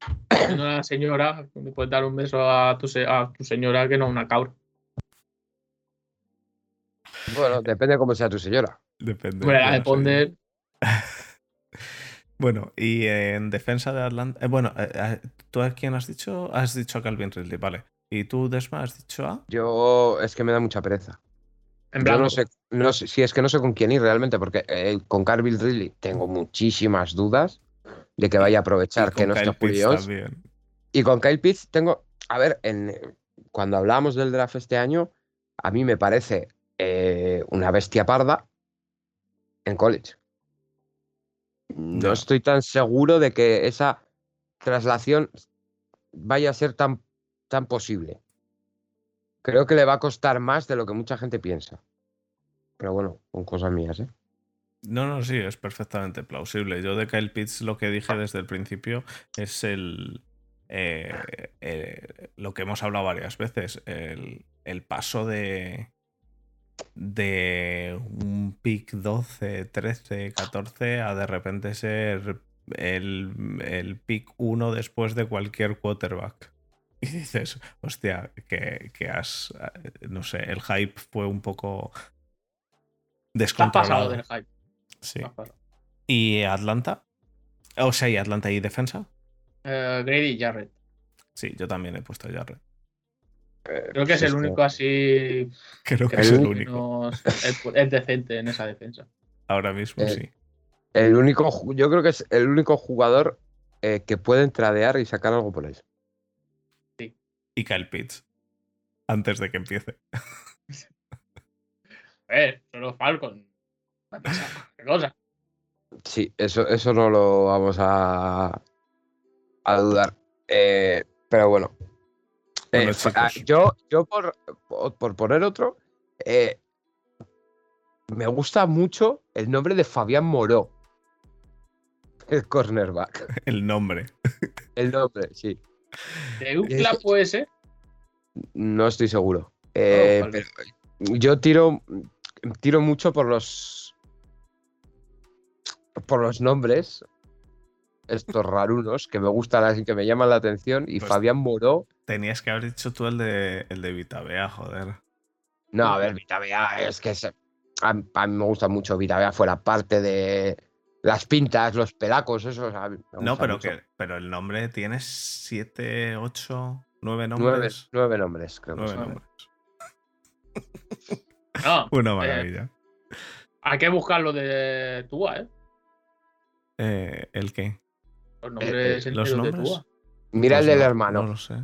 Una señora, me puedes dar un beso a tu, a tu señora que no una cabra. Bueno, depende cómo sea tu señora. Depende. Bueno, de y en defensa de Atlanta. Eh, bueno, eh, eh, ¿tú a quién has dicho? Has dicho a Calvin Ridley, vale. ¿Y tú, Desma, has dicho a? Yo es que me da mucha pereza. Yo no sé, no sé, si es que no sé con quién ir realmente, porque con Calvin Ridley tengo muchísimas dudas de que vaya a aprovechar que no está Julio Y con Kyle Pitts tengo, a ver, en, cuando hablamos del draft este año, a mí me parece eh, una bestia parda en college. No estoy tan seguro de que esa traslación vaya a ser tan, tan posible. Creo que le va a costar más de lo que mucha gente piensa. Pero bueno, con cosas mías, ¿eh? No, no, sí, es perfectamente plausible. Yo de Kyle Pitts lo que dije desde el principio es el, eh, eh, lo que hemos hablado varias veces, el, el paso de, de un pick 12, 13, 14 a de repente ser el, el pick 1 después de cualquier quarterback. Y dices, hostia, que, que, has, no sé, el hype fue un poco descontrolado. del hype. Sí. ¿Y Atlanta? O sea, ¿y Atlanta y defensa? Uh, Grady y Jarrett. Sí, yo también he puesto a Jarrett. Creo que es el único así. Creo que es el único. Es, decente en esa defensa. Ahora mismo eh, sí. El único, yo creo que es el único jugador eh, que puede tradear y sacar algo por él. Sí. Y Kyle Pitts. Antes de que empiece. eh, solo Falcon. ¿Qué cosa? Sí, eso, eso no lo vamos a, a dudar. Eh, pero bueno, eh, yo, yo por, por, poner otro, eh, me gusta mucho el nombre de Fabián Moró. El cornerback. El nombre. El nombre, sí. ¿De Ucla puede ser? No estoy seguro. Eh, yo tiro, tiro mucho por los. Por los nombres. Estos rarunos que me gustan así, que me llaman la atención. Y pues Fabián Moró Tenías que haber dicho tú el de, el de Vitabea, joder. No, a ver, Vitabea es que a, mí me gusta mucho Vitabea fuera parte de las pintas, los pelacos, eso. no, pero, que, pero el nombre tiene siete, ocho, nueve nombres. Nueve, nombres, creo. Nueve nombres. No, Una eh, maravilla. hay que buscarlo de Tua, ¿eh? ¿eh? ¿El qué? Los nombres, ¿Los nombres? De Tua. Mira el del hermano. No lo sé.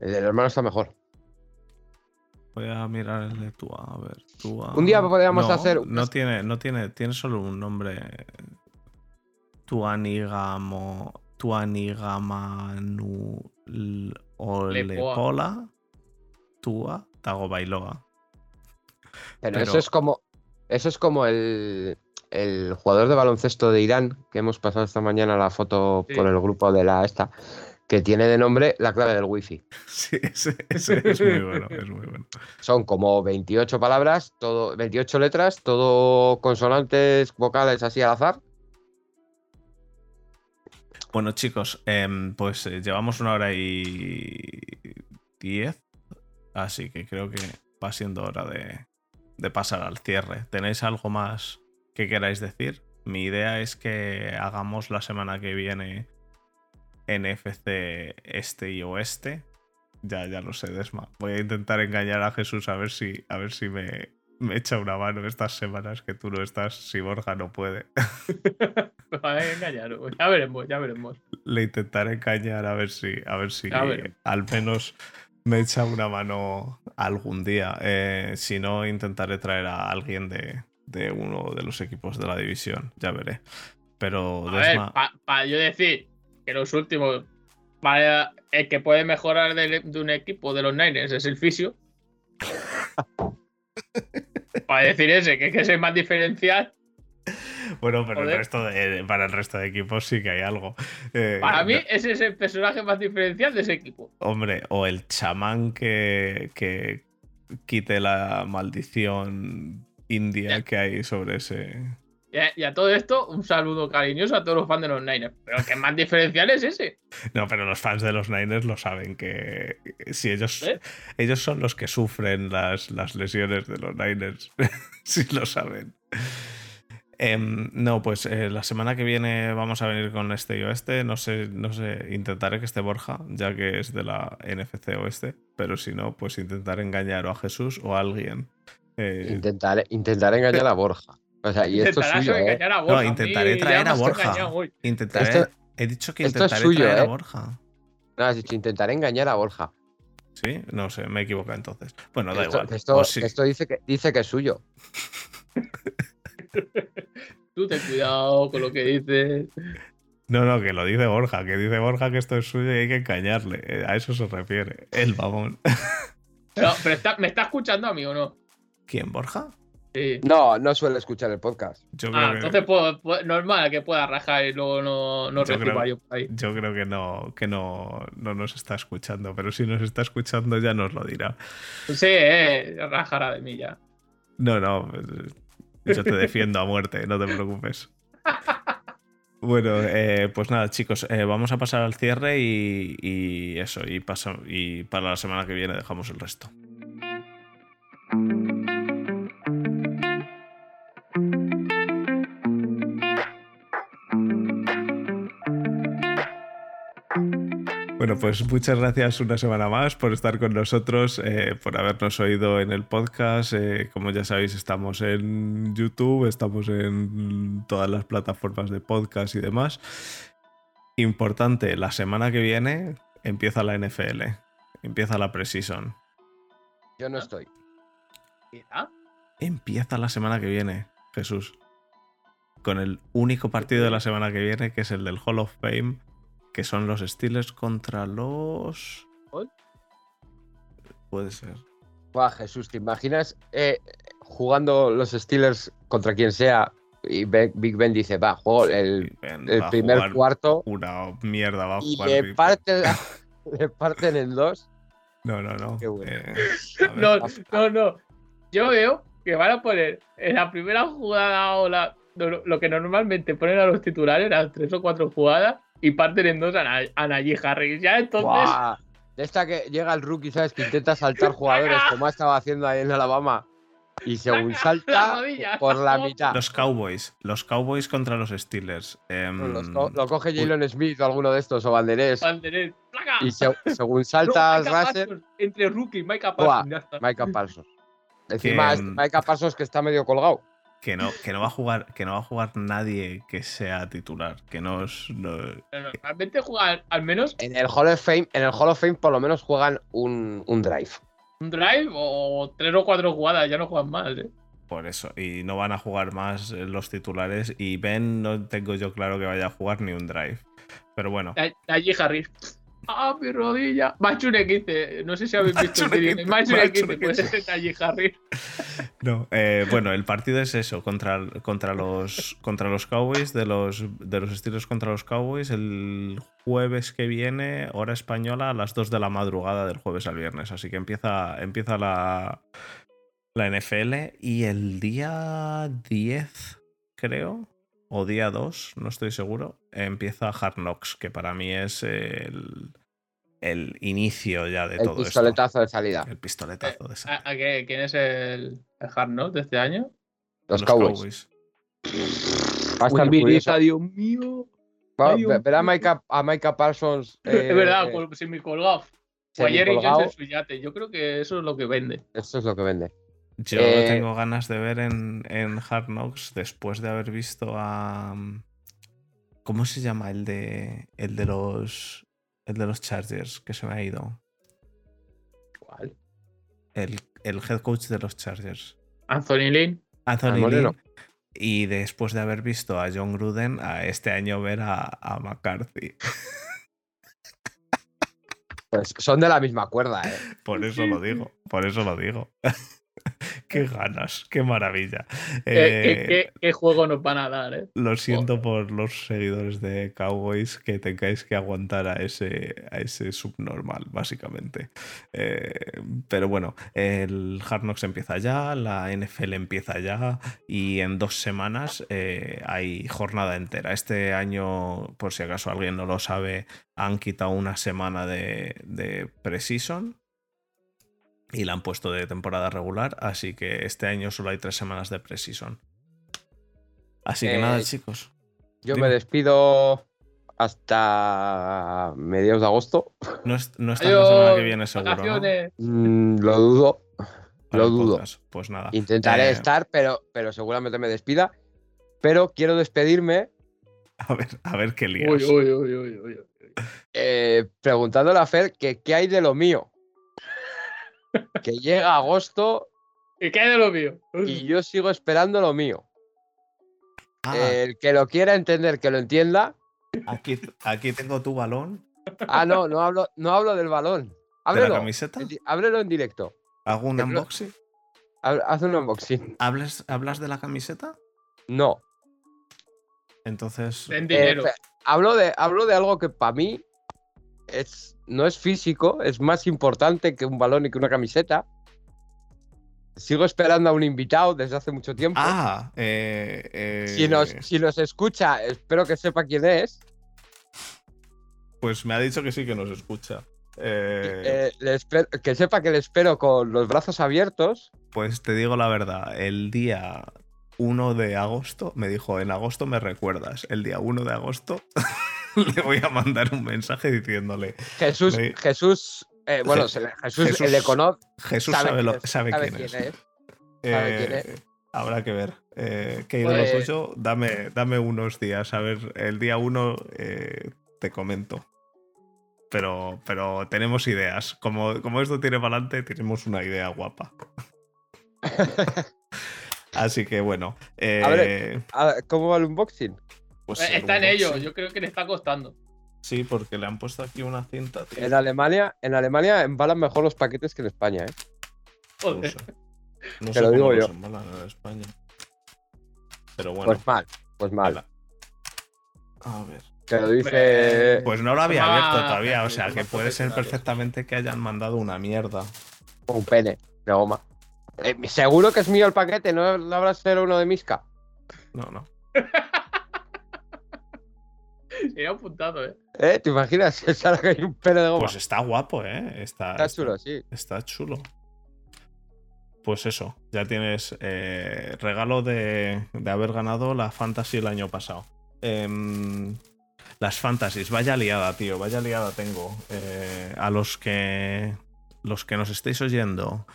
El del hermano está mejor. Voy a mirar el de Tua, a ver. Tua... Un día podríamos hacer. No tiene, no tiene, tiene solo un nombre. Tuanigamo. Tuanigamanu. Olepola. Tua. Tago Bailoa. Pero, eso es como. Eso es como el, el jugador de baloncesto de Irán, que hemos pasado esta mañana la foto por el grupo de la esta, que tiene de nombre la clave del wifi. Sí, ese, es muy bueno, es muy bueno. Son como 28 palabras, todo, 28 letras, todo consonantes, vocales así al azar. Bueno, chicos, em, pues eh, llevamos una hora y diez, así que creo que va siendo hora de, de pasar al cierre. ¿Tenéis algo más que queráis decir? Mi idea es que hagamos la semana que viene NFC este y oeste. Ya, ya lo sé, Desma. Voy a intentar engañar a Jesús a ver si, a ver si me, me echa una mano estas semanas que tú no estás, si Borja no puede. a engañar, ya veremos, ya veremos. Le intentaré engañar a ver si, a ver si al menos me echa una mano algún día. Eh, si no, intentaré traer a alguien de, de, uno de los equipos de la división, ya veré. Pero Desma... para yo decir, que los últimos, el que puede mejorar de, un equipo de los Niners es el fisio. para decir ese, que es que es el más diferencial. Bueno, pero el resto para el resto de equipos sí que hay algo. Eh, para mí, ese es el personaje más diferencial de ese equipo. Hombre, o el chamán que, que quite la maldición india que hay sobre ese. Y a, todo esto, un saludo cariñoso a todos los fans de los Niners. Pero que más diferencial es ese. No, pero los fans de los Niners lo saben que si ellos, ¿Eh? ellos son los que sufren las, las lesiones de los Niners. sí lo saben. Em, no, pues eh, la semana que viene vamos a venir con este y oeste. No sé, no sé, intentaré que esté Borja, ya que es de la NFC oeste. Pero si no, pues intentaré engañar o a Jesús o a alguien. Eh, intentaré, intentaré engañar a Borja. O sea, y esto es suyo. ¿eh? No, intentaré traer a Borja. Intentaré, he dicho que intentaré traer a ¿eh? Borja. No, has dicho intentaré engañar a Borja. Sí, no sé, me equivoco entonces. Bueno, da esto, igual. Esto, dice, que, dice que es suyo. Tú ten cuidado con lo que dices. No, no, que lo dice Borja, que dice Borja que esto es suyo y hay que engañarle. Eh, a eso se refiere. El vamos. Pero, pero ¿me está escuchando a mí o no? ¿Quién, Borja? No, no suele escuchar el podcast. ah, entonces normal que pueda rajar y luego no, no yo creo, yo ahí. Yo creo que no, que no, no nos está escuchando, pero si nos está escuchando ya nos lo dirá. Sí, eh, rajará de mí ya. No, no, yo te defiendo a muerte, no te preocupes. Bueno, eh, pues nada, chicos, eh, vamos a pasar al cierre y, y eso, y, paso, y para la semana que viene dejamos el resto. Bueno, pues muchas gracias una semana más por estar con nosotros, eh, por habernos oído en el podcast. Eh, como ya sabéis, estamos en YouTube, estamos en todas las plataformas de podcast y demás. Importante, la semana que viene empieza la NFL, empieza la Precision. Yo no estoy. Empieza la semana que viene, Jesús. Con el único partido de la semana que viene, que es el del Hall of Fame que son los Steelers contra los. Puede ser. Buah, Jesús, ¿te imaginas eh, jugando los Steelers contra quien sea? Y Big Ben dice, va, juego el, primer cuarto. Una mierda, va a jugar. Y le, parten, en dos. No, no, no. Eh, no, no, no. Yo veo que van a poner en la primera jugada o lo, que normalmente ponen a los titulares, las tres o cuatro jugadas, y parten en dos a, Najee Harris. Ya entonces. De esta que llega el rookie, ¿sabes? Que intenta saltar jugadores como estaba haciendo ahí en Alabama. Y según salta por la mitad. Los Cowboys. Los Cowboys contra los Steelers. Em, lo coge Jalen Smith o alguno de estos, o Banderés. Banderés. Y según salta no, Entre rookie, Micah Parsons. Micah Parsons. Encima, que, Micah Parsons que está medio colgado que no, que no va a jugar, que no va a jugar nadie que sea titular, que no es. normalmente juegan al menos. En el Hall of Fame, en el Hall of Fame por lo menos juegan un, drive. Un drive o tres o cuatro jugadas, ya no juegan más, ¿eh? Por eso, y no van a jugar más los titulares. Y Ben no tengo yo claro que vaya a jugar ni un drive. Pero bueno. Allí Harris. ¡Ah, mi rodilla! Machune 15. No sé si habéis visto el vídeo. Machune 15 puede ser allí Harris. No, eh, bueno, el partido es eso, contra, contra, los, contra los Cowboys, de los, de los estilos contra los Cowboys, el jueves que viene, hora española, a las 2 de la madrugada del jueves al viernes. Así que empieza, empieza la, la NFL y el día 10, creo, o día 2, no estoy seguro, empieza Hard Knocks, que para mí es el el inicio ya de todo esto. El pistoletazo de salida. El pistoletazo de salida. ¿A, qué, ¿Quién es el, hard note de este año? Los, Cowboys. Va a estar curioso. Dios mío. ver a Micah, a Parsons. es verdad, eh, sin mi colgado. Ayer y en su yate. Yo creo que eso es lo que vende. Eso es lo que vende. Yo eh, tengo ganas de ver en, en Hard Knocks después de haber visto a. ¿Cómo se llama el de. el de los el de los Chargers, que se me ha ido. ¿Cuál? El, head coach de los Chargers. Anthony Lynn. Anthony Lynn. Y después de haber visto a John Gruden, a este año ver a, a McCarthy. Pues son de la misma cuerda, ¿eh? Por eso lo digo, por eso lo digo. qué ganas, qué maravilla. ¿Qué, eh, juego nos van a dar, eh? Lo siento por los seguidores de Cowboys que tengáis que aguantar a ese, a ese subnormal, básicamente. Eh, pero bueno, el Hard Knocks empieza ya, la NFL empieza ya y en dos semanas hay jornada entera. Este año, por si acaso alguien no lo sabe, han quitado una semana de, de Precision y la han puesto de temporada regular, así que este año solo hay tres semanas de Precision. Así que nada, eh, chicos. Yo me despido hasta mediados de agosto. No, está la semana que viene seguro, mm, lo dudo. lo dudo. Pues nada. Intentaré eh, estar, pero, pero seguramente me despida. Pero quiero despedirme. A ver, a ver qué lías. Eh, preguntándole a Fer que qué hay de lo mío que llega agosto. ¿Y hay de lo mío? Y yo sigo esperando lo mío. Ah. El que lo quiera entender, que lo entienda. Aquí, aquí tengo tu balón. Ah, no, no hablo, no hablo del balón. Ábrelo. ¿De la camiseta? Ábrelo en directo. ¿Hago un unboxing? Haz un unboxing. ¿Hablas, ¿Hablas de la camiseta? No. Entonces. Eh, hablo, de, hablo de algo que para mí es, no es físico, es más importante que un balón y que una camiseta. Sigo esperando a un invitado desde hace mucho tiempo. Ah, eh, eh, si, nos, si nos escucha, espero que sepa quién es. Pues me ha dicho que sí que nos escucha. Eh, que sepa que le espero con los brazos abiertos. Pues te digo la verdad, el día 1 de agosto me dijo, en agosto me recuerdas. El día 1 de agosto le voy a mandar un mensaje diciéndole. Jesús, Jesús, eh, bueno, Jesús, le conoce. Jesús sabe, quién, es. Eh, habrá que ver. Eh, ¿Qué ídolo pues... tuyo? Dame, dame unos días. A ver, el día uno te comento. Pero, pero tenemos ideas. Como, como esto tiene para adelante, tenemos una idea guapa. Así que bueno. A ver, ¿cómo va el unboxing? Pues eh, está en ello, yo creo que le está costando. Sí, porque le han puesto aquí una cinta. En Alemania, en Alemania embalan mejor los paquetes que en España, ¿eh? Joder. No sé, Te lo digo yo. en España. Pero bueno. Pues mal, pues mal. A ver. Te lo dice. Pues no lo había abierto todavía, o sea que puede ser perfectamente que hayan mandado una mierda. Un pene de goma. Eh, seguro que es mío el paquete, ¿no habrá ser uno de Miska? No, no. Sería apuntado, ¿eh? ¿eh? ¿Te imaginas? que hay un pelo de goma. Pues está guapo, ¿eh? Está, chulo, sí. Está chulo. Pues eso, ya tienes eh, regalo de, haber ganado la Fantasy el año pasado. Em, las Fantasies, vaya liada, tío, vaya liada tengo. Eh, a los que, los que nos estéis oyendo,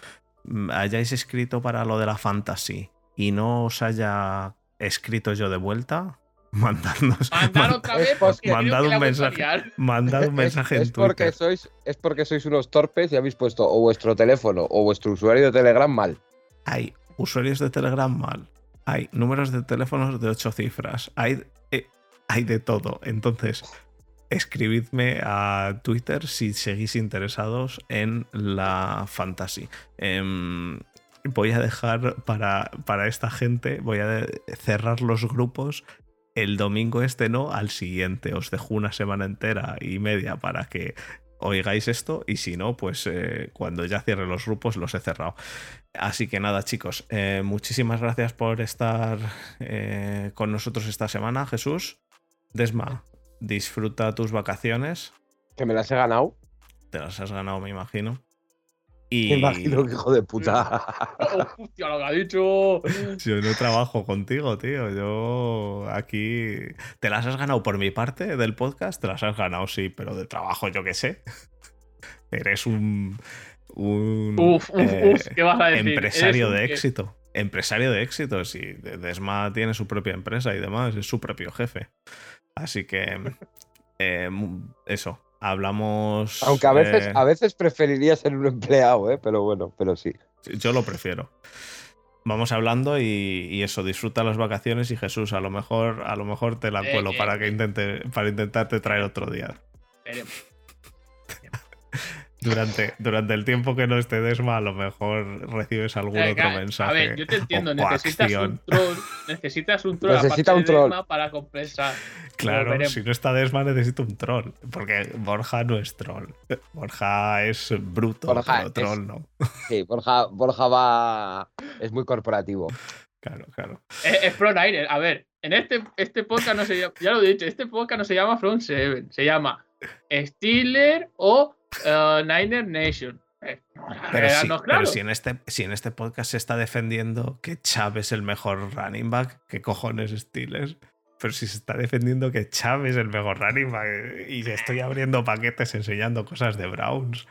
mm, hayáis escrito para lo de la Fantasy y no os haya escrito yo de vuelta, otra vez mandad un mensaje. Mandad un mensaje es, en Twitter. Porque sois, es porque sois unos torpes y habéis puesto o vuestro teléfono o vuestro usuario de Telegram mal. Hay usuarios de Telegram mal. Hay números de teléfonos de ocho cifras. Hay, eh, hay de todo. Entonces, escribidme a Twitter si seguís interesados en la fantasy. Em, voy a dejar para, para esta gente, voy a cerrar los grupos el domingo este no, al siguiente. Os dejo una semana entera y media para que oigáis esto y si no, pues eh, cuando ya cierre los grupos los he cerrado. Así que nada, chicos, eh, muchísimas gracias por estar eh, con nosotros esta semana, Jesús. Desma, disfruta tus vacaciones. Que me las he ganado. Te las has ganado, me imagino. Y... Me imagino que hijo de puta. Hostia, lo que ha dicho. Yo no trabajo contigo, tío. Yo aquí. ¿Te las has ganado por mi parte del podcast? Te las has ganado, sí, pero de trabajo, yo qué sé. Eres un. un uf, uf, eh, uf, ¿qué vas a decir? Empresario de éxito. Empresario de éxito, sí. Desma tiene su propia empresa y demás, es su propio jefe. Así que. Eh, eso, hablamos. Aunque a veces, eh, a veces preferiría ser un empleado, ¿eh? pero bueno, pero sí. Yo lo prefiero. Vamos hablando y, eso, disfruta las vacaciones y Jesús, a lo mejor, a lo mejor te la cuelo para que intente, para intentarte traer otro día. Durante, durante el tiempo que no esté Desma, a lo mejor recibes algún otro mensaje. A ver, yo te entiendo, necesitas un troll, necesitas un troll, Necesita un troll. para compensar. Claro, si no está Desma necesito un troll, porque Borja no es troll. Borja es bruto, pero troll no. Sí, Borja, Borja va. es muy corporativo. Claro, claro. Es, Front Niner. A ver, en este, este podcast no se llama, ya lo he dicho, este podcast no se llama Front Seven, se llama Steeler o uh, Niner Nation. Eh, pero, si, en este, si en este podcast se está defendiendo que Chávez es el mejor running back, ¿qué cojones Steelers? Pero si se está defendiendo que Chávez es el mejor running back y estoy abriendo paquetes enseñando cosas de Browns.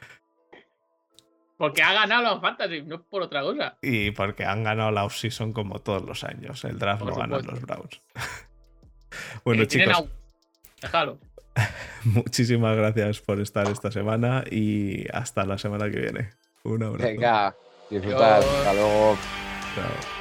Porque ha ganado los Fantasy, no por otra cosa. Y porque han ganado la offseason como todos los años. El draft lo ganan los Browns. bueno, chicos. Déjalo. Muchísimas gracias por estar esta semana y hasta la semana que viene. Un abrazo. Venga, disfrutad. Hasta luego. Chao.